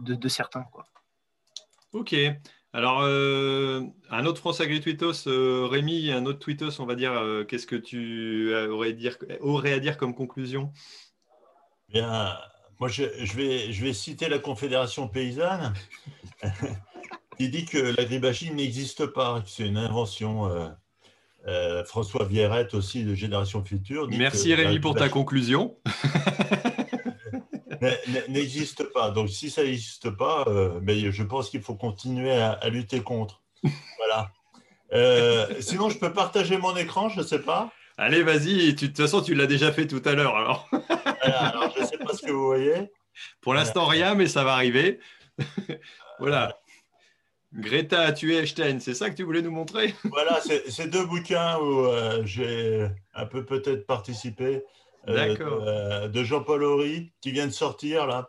de, certains. Quoi. Ok. Alors, un autre France Agri-Tweetos, Rémi, un autre Tweetos, on va dire, qu'est-ce que tu aurais, dire, aurais à dire comme conclusion? Bien, moi, je, vais, je vais citer la Confédération paysanne qui dit que l'agribashing n'existe pas, que c'est une invention. Euh, euh, François Vierrette aussi de Génération Future. Merci Rémi pour ta conclusion. n'existe pas. Donc si ça n'existe pas, euh, ben, je pense qu'il faut continuer à, lutter contre. Voilà. sinon, je peux partager mon écran, je ne sais pas. Allez, vas-y. De toute façon, tu l'as déjà fait tout à l'heure. Alors. alors, ce que vous voyez. Pour l'instant, rien, mais ça va arriver. voilà. Greta a tué Einstein, c'est ça que tu voulais nous montrer? Voilà, c'est deux bouquins où euh, j'ai un peu peut-être participé. Euh, euh, de Jean-Paul Horry, qui vient de sortir là.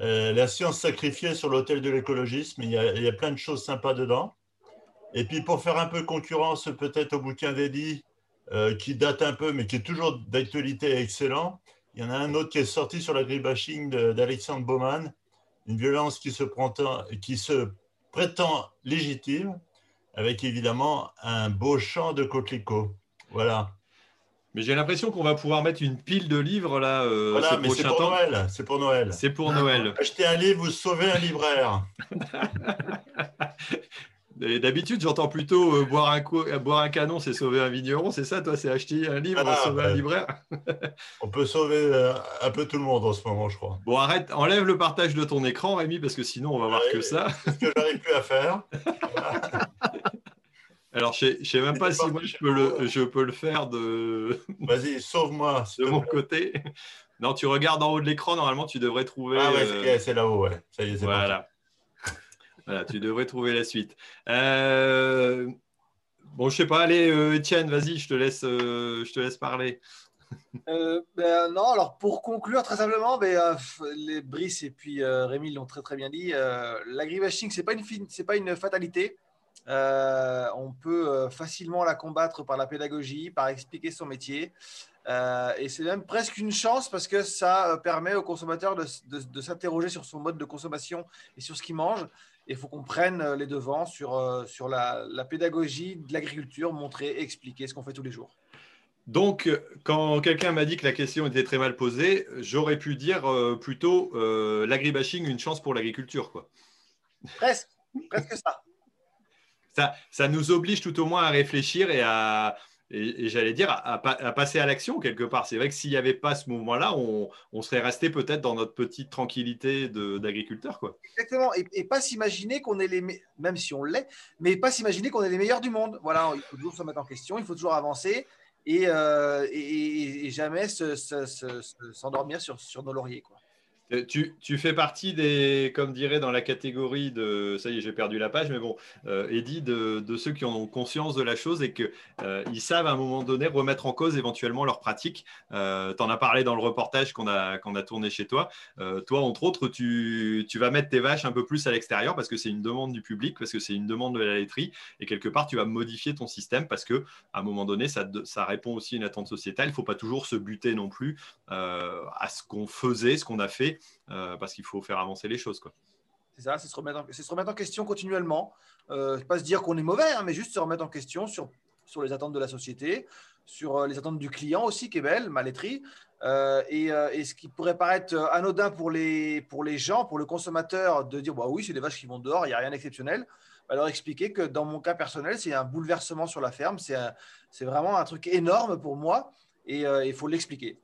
la science sacrifiée sur l'autel de l'écologisme. Il, il, y a plein de choses sympas dedans. Et puis pour faire un peu concurrence peut-être au bouquin d'Eddie, euh, qui date un peu, mais qui est toujours d'actualité excellent. Il y en a un autre qui est sorti sur l'agribashing d'Alexandre Baumann, une violence qui se, qui se prétend légitime, avec évidemment un beau champ de coquelicots. Voilà. Mais j'ai l'impression qu'on va pouvoir mettre une pile de livres là. Euh, voilà, mais c'est pour, Noël. C'est pour Noël. C'est pour Noël. Achetez un livre, vous sauvez un libraire. D'habitude, j'entends plutôt euh, boire, un euh, boire un canon, c'est sauver un vigneron. C'est ça, toi, c'est acheter un livre, ah, sauver un libraire? On peut sauver euh, un peu tout le monde en ce moment, je crois. Bon, arrête, enlève le partage de ton écran, Rémi, parce que sinon, on va voir que ça. C'est ce que j'arrive plus à faire. Alors, je ne sais même pas si moi, je peux, le, je peux le faire de. Vas-y, sauve-moi. De mon côté. Non, tu regardes en haut de l'écran, normalement, tu devrais trouver. Ah ouais, c'est là-haut, ouais. Ça y est, c'est Voilà tu devrais trouver la suite. Euh, bon, je sais pas, allez, euh, Étienne, vas-y, je te laisse, euh, je te laisse parler. Ben, non, alors pour conclure très simplement, ben, les Brice et puis Rémi l'ont très très bien dit. L'agribashing, c'est pas une c'est pas une fatalité. on peut facilement la combattre par la pédagogie, par expliquer son métier. et c'est même presque une chance parce que ça permet au consommateur de, de s'interroger sur son mode de consommation et sur ce qu'il mange il faut qu'on prenne les devants sur, sur la, la pédagogie de l'agriculture, montrer, expliquer ce qu'on fait tous les jours. Donc, quand quelqu'un m'a dit que la question était très mal posée, j'aurais pu dire plutôt l'agribashing, une chance pour l'agriculture. quoi. Presque, presque ça ça, nous oblige tout au moins à réfléchir et à, et, j'allais dire, à, passer à l'action quelque part. C'est vrai que s'il n'y avait pas ce mouvement-là, on, serait resté peut-être dans notre petite tranquillité d'agriculteur. Exactement. Et, pas s'imaginer qu'on est les, même si on l'est, mais pas s'imaginer qu'on est les meilleurs du monde. Voilà, il faut toujours se mettre en question, il faut toujours avancer et, euh, jamais s'endormir sur, sur nos lauriers. Quoi. Euh, tu, fais partie des, comme dirait dans la catégorie de, ça y est, j'ai perdu la page, mais bon, euh, Eddie, de, ceux qui ont conscience de la chose et qu'ils euh, savent à un moment donné remettre en cause éventuellement leur pratique. Euh, tu en as parlé dans le reportage qu'on a, a tourné chez toi. toi, entre autres, tu, vas mettre tes vaches un peu plus à l'extérieur parce que c'est une demande du public, parce que c'est une demande de la laiterie, et quelque part, tu vas modifier ton système parce que à un moment donné, ça, ça répond aussi à une attente sociétale. Il ne faut pas toujours se buter non plus à ce qu'on faisait, ce qu'on a fait euh, parce qu'il faut faire avancer les choses. C'est ça, c'est se, remettre en, se remettre en question continuellement. Euh, pas se dire qu'on est mauvais, hein, mais juste se remettre en question sur, sur les attentes de la société, sur euh, les attentes du client aussi, qui est belle, ma laiterie. Euh, et, et, ce qui pourrait paraître anodin pour les, pour les gens, pour le consommateur, de dire bah oui, c'est des vaches qui vont dehors, il n'y a rien d'exceptionnel. Alors expliquer que dans mon cas personnel, c'est un bouleversement sur la ferme, c'est vraiment un truc énorme pour moi et il faut l'expliquer.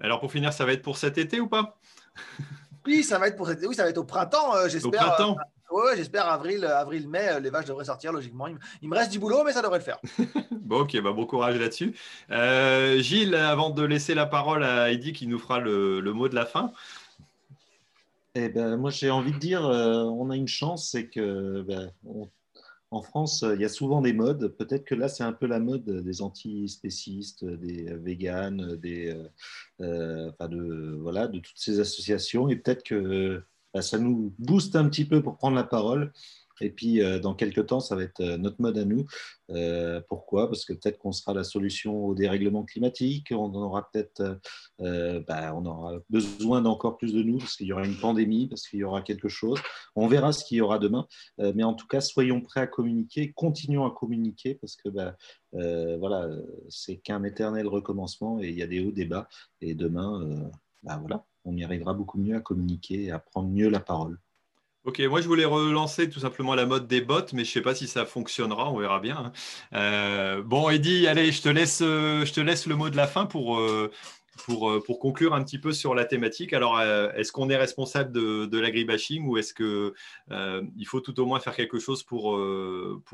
Alors pour finir, ça va être pour cet été ou pas? oui, ça va être pour oui, ça va être au printemps, euh, j'espère. Au euh, j'espère avril, avril, mai, euh, les vaches devraient sortir logiquement. Il, me reste du boulot, mais ça devrait le faire. bon, ok, bah, bon courage là-dessus. Gilles, avant de laisser la parole à Heidi qui nous fera le, mot de la fin. Eh ben, moi, j'ai envie de dire, on a une chance, c'est que ben, en France, il y a souvent des modes. Peut-être que là, c'est un peu la mode des antispécistes, des véganes, des, euh, de, voilà, de toutes ces associations. Et peut-être que bah, ça nous booste un petit peu pour prendre la parole. Et puis, euh, dans quelques temps, ça va être euh, notre mode à nous. Euh, pourquoi? Parce que peut-être qu'on sera la solution au dérèglement climatique. On aura peut-être, bah, on aura besoin d'encore plus de nous parce qu'il y aura une pandémie, parce qu'il y aura quelque chose. On verra ce qu'il y aura demain. mais en tout cas, soyons prêts à communiquer, continuons à communiquer parce que bah, voilà, c'est qu'un éternel recommencement et il y a des hauts, des bas. Et demain, bah, voilà, on y arrivera beaucoup mieux à communiquer et à prendre mieux la parole. Ok, moi je voulais relancer tout simplement la mode des bots, mais je ne sais pas si ça fonctionnera, on verra bien. Hein. Euh, bon, Eddy, allez, je te, laisse, euh, je te laisse le mot de la fin pour, euh, conclure un petit peu sur la thématique. Alors, est-ce qu'on est responsable de, l'agribashing ou est-ce qu'il faut tout au moins faire quelque chose pour,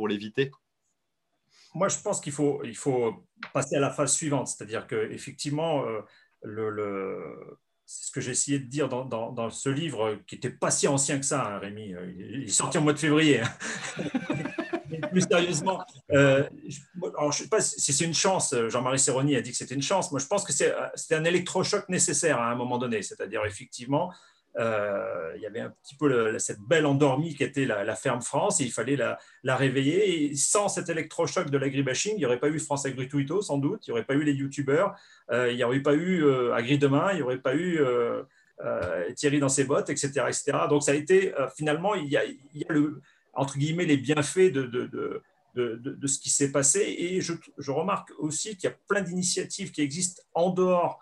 l'éviter? Moi, je pense qu'il faut, il faut passer à la phase suivante, c'est-à-dire qu'effectivement, le, le c'est ce que j'ai essayé de dire dans, ce livre, qui n'était pas si ancien que ça, hein, Rémi. Euh, il est sorti en mois de février. Hein. plus sérieusement, euh, je ne sais pas si c'est une chance. Jean-Marie Serroni a dit que c'était une chance. Moi, je pense que c'était un électrochoc nécessaire à un moment donné. C'est-à-dire, effectivement, euh, il y avait un petit peu cette belle endormie qui était la, ferme France et il fallait la, réveiller. Sans cet électrochoc de l'agribashing, il n'y aurait pas eu France Agrituito sans doute, il n'y aurait pas eu les youtubeurs, euh, il n'y aurait pas eu euh, Agri Demain, il n'y aurait pas eu Thierry dans ses bottes, etc., etc. Donc ça a été finalement, il y a, le, entre guillemets les bienfaits de, de, de, ce qui s'est passé. Et je, je remarque aussi qu'il y a plein d'initiatives qui existent en dehors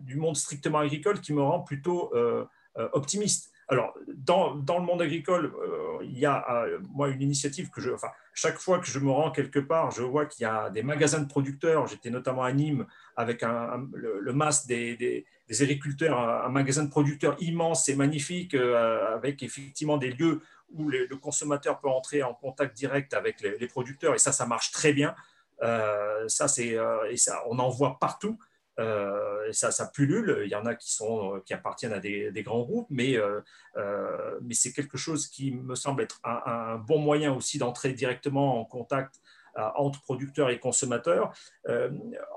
du monde strictement agricole qui me rend plutôt euh, optimiste. Alors, dans, dans, le monde agricole, euh, il y a, euh, moi, une initiative que je. Enfin, chaque fois que je me rends quelque part, je vois qu'il y a des magasins de producteurs. J'étais notamment à Nîmes avec le, le, MAS des, des, agriculteurs, un, magasin de producteurs immense et magnifique, avec effectivement des lieux où le consommateur peut entrer en contact direct avec les, les producteurs. Et ça, ça marche très bien. ça, c'est, et ça, on en voit partout. Euh, ça, ça pullule. Il y en a qui, sont, qui appartiennent à des, grands groupes, mais, euh, euh, mais c'est quelque chose qui me semble être un, bon moyen aussi d'entrer directement en contact entre producteurs et consommateurs.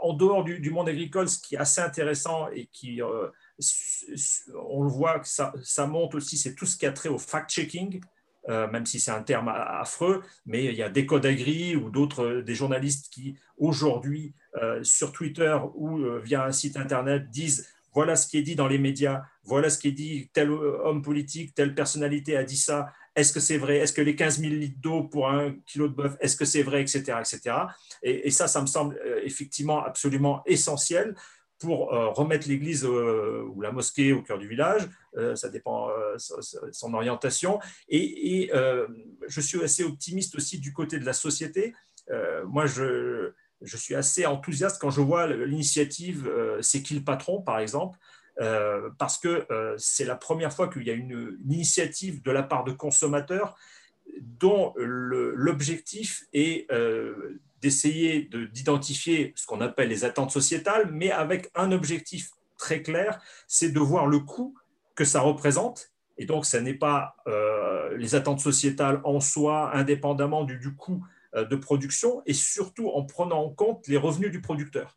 en dehors du, monde agricole, ce qui est assez intéressant et qui, on le voit que ça, monte aussi, c'est tout ce qui a trait au fact-checking. même si c'est un terme affreux, mais il y a des codes agri ou d'autres, des journalistes qui aujourd'hui euh, sur Twitter ou euh, via un site internet disent voilà ce qui est dit dans les médias, voilà ce qui est dit, tel homme politique, telle personnalité a dit ça, Est-ce que c'est vrai Est-ce que les 15 000 litres d'eau pour un kilo de bœuf, est-ce que c'est vrai, etc., etc. Et, ça, ça me semble euh, effectivement absolument essentiel pour remettre l'église ou la mosquée au cœur du village. ça dépend de son orientation. Et, et je suis assez optimiste aussi du côté de la société. moi, je, je suis assez enthousiaste quand je vois l'initiative euh, C'est qui le patron, par exemple, euh, parce que euh, c'est la première fois qu'il y a une, initiative de la part de consommateurs dont l'objectif est d'essayer d'identifier ce qu'on appelle les attentes sociétales, mais avec un objectif très clair, c'est de voir le coût que ça représente. Et donc, ce n'est pas les attentes sociétales en soi, indépendamment du, coût de production et surtout en prenant en compte les revenus du producteur.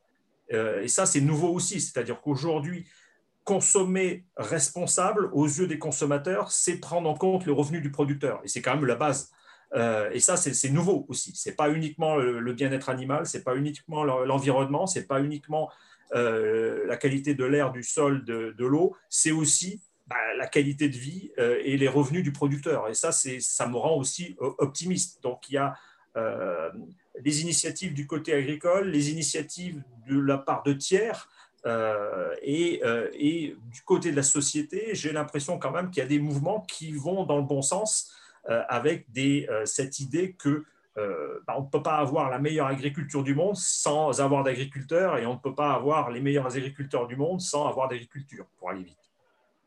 Euh, et ça, c'est nouveau aussi, c'est-à-dire qu'aujourd'hui, consommer responsable aux yeux des consommateurs, c'est prendre en compte les revenus du producteur. Et c'est quand même la base. Euh, et ça, c'est nouveau aussi. Ce n'est pas uniquement le, bien-être animal, ce n'est pas uniquement l'environnement, ce n'est pas uniquement la qualité de l'air, du sol, de, l'eau, c'est aussi bah, la qualité de vie et les revenus du producteur. Et ça, ça me rend aussi optimiste. Donc, il y a euh, les initiatives du côté agricole, les initiatives de la part de tiers, euh, et, euh, et, du côté de la société, j'ai l'impression quand même qu'il y a des mouvements qui vont dans le bon sens avec cette idée que bah, ne peut pas avoir la meilleure agriculture du monde sans avoir d'agriculteurs et on ne peut pas avoir les meilleurs agriculteurs du monde sans avoir d'agriculture, pour aller vite.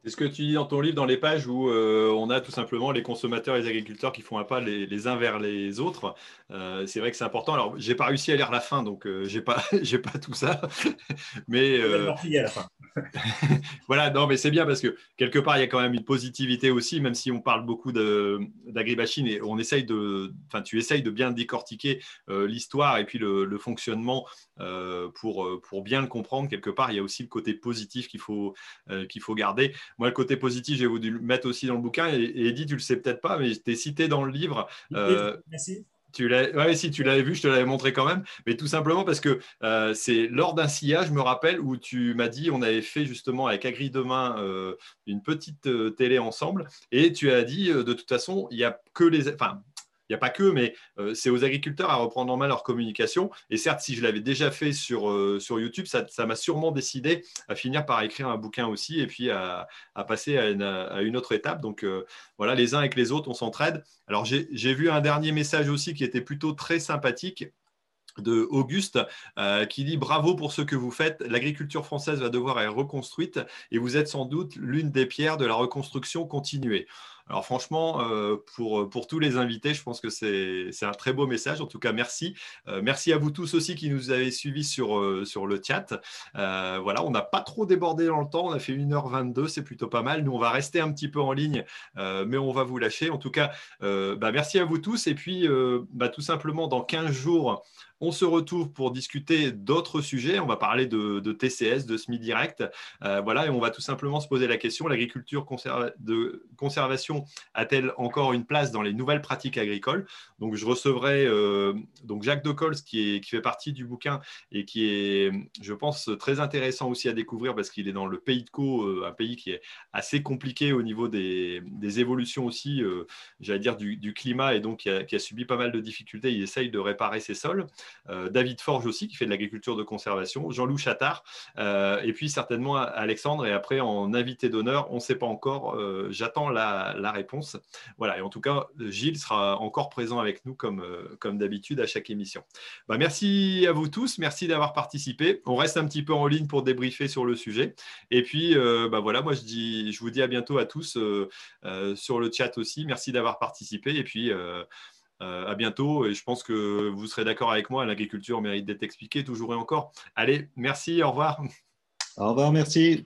C'est ce que tu dis dans ton livre, dans les pages où euh, on a tout simplement les consommateurs et les agriculteurs qui font un pas les, uns vers les autres. Euh, c'est vrai que c'est important. Alors, j'ai pas réussi à lire la fin, donc euh, j'ai pas, j'ai pas tout ça. mais à la fin. voilà, non, mais c'est bien parce que quelque part il y a quand même une positivité aussi, même si on parle beaucoup d'agribashing et on essaye de, enfin, tu essayes de bien décortiquer l'histoire et puis le, fonctionnement pour pour bien le comprendre. Quelque part, il y a aussi le côté positif qu'il faut qu'il faut garder. Moi, le côté positif, j'ai voulu le mettre aussi dans le bouquin. Et, et Eddie, tu le sais peut-être pas, mais tu es cité dans le livre. Euh, Merci. Tu l'as, si tu l'avais vu, je te l'avais montré quand même, mais tout simplement parce que euh, c'est lors d'un sillage, je me rappelle, où tu m'as dit, on avait fait justement avec Agri Demain euh, une petite télé ensemble, et tu as dit, de toute façon, il n'y a que les, enfin, n'y a pas que, mais euh, c'est aux agriculteurs à reprendre en main leur communication. Et certes, si je l'avais déjà fait sur, euh, sur YouTube, ça, m'a sûrement décidé à finir par écrire un bouquin aussi et puis à, passer à une, autre étape. Donc euh, voilà, les uns avec les autres, on s'entraide. Alors j'ai vu un dernier message aussi qui était plutôt très sympathique de Auguste qui dit bravo pour ce que vous faites. L'agriculture française va devoir être reconstruite et vous êtes sans doute l'une des pierres de la reconstruction continuée. Alors franchement, euh, pour, pour tous les invités, je pense que c'est un très beau message. En tout cas, merci. Euh, merci à vous tous aussi qui nous avez suivis sur, euh, le chat. voilà, on n'a pas trop débordé dans le temps. On a fait 1h22, c'est plutôt pas mal. Nous, on va rester un petit peu en ligne, mais on va vous lâcher. En tout cas, bah, merci à vous tous. Et puis, bah, tout simplement, dans 15 jours, on se retrouve pour discuter d'autres sujets. On va parler de, TCS, de SMI Direct. Euh, voilà, et on va tout simplement se poser la question l'agriculture de conservation a-t-elle encore une place dans les nouvelles pratiques agricoles? Donc, je recevrai euh, donc Jacques Decols, qui, qui fait partie du bouquin et qui est, je pense, très intéressant aussi à découvrir parce qu'il est dans le pays de Co, euh, un pays qui est assez compliqué au niveau des, évolutions aussi, j'allais dire, du, climat et donc qui a, qui a subi pas mal de difficultés. Il essaye de réparer ses sols. Euh, David Forge aussi, qui fait de l'agriculture de conservation, Jean-Loup Chattard, euh, et puis certainement Alexandre. Et après, en invité d'honneur, on ne sait pas encore, euh, j'attends la, réponse. Voilà, et en tout cas, Gilles sera encore présent avec nous comme, comme d'habitude à chaque émission. Bah, merci à vous tous, merci d'avoir participé. On reste un petit peu en ligne pour débriefer sur le sujet. Et puis, bah, voilà, moi je, dis, je vous dis à bientôt à tous sur le chat aussi. Merci d'avoir participé. Et puis, euh, à bientôt et je pense que vous serez d'accord avec moi, l'agriculture mérite d'être expliquée toujours et encore. Allez, merci, au revoir. Au revoir, merci.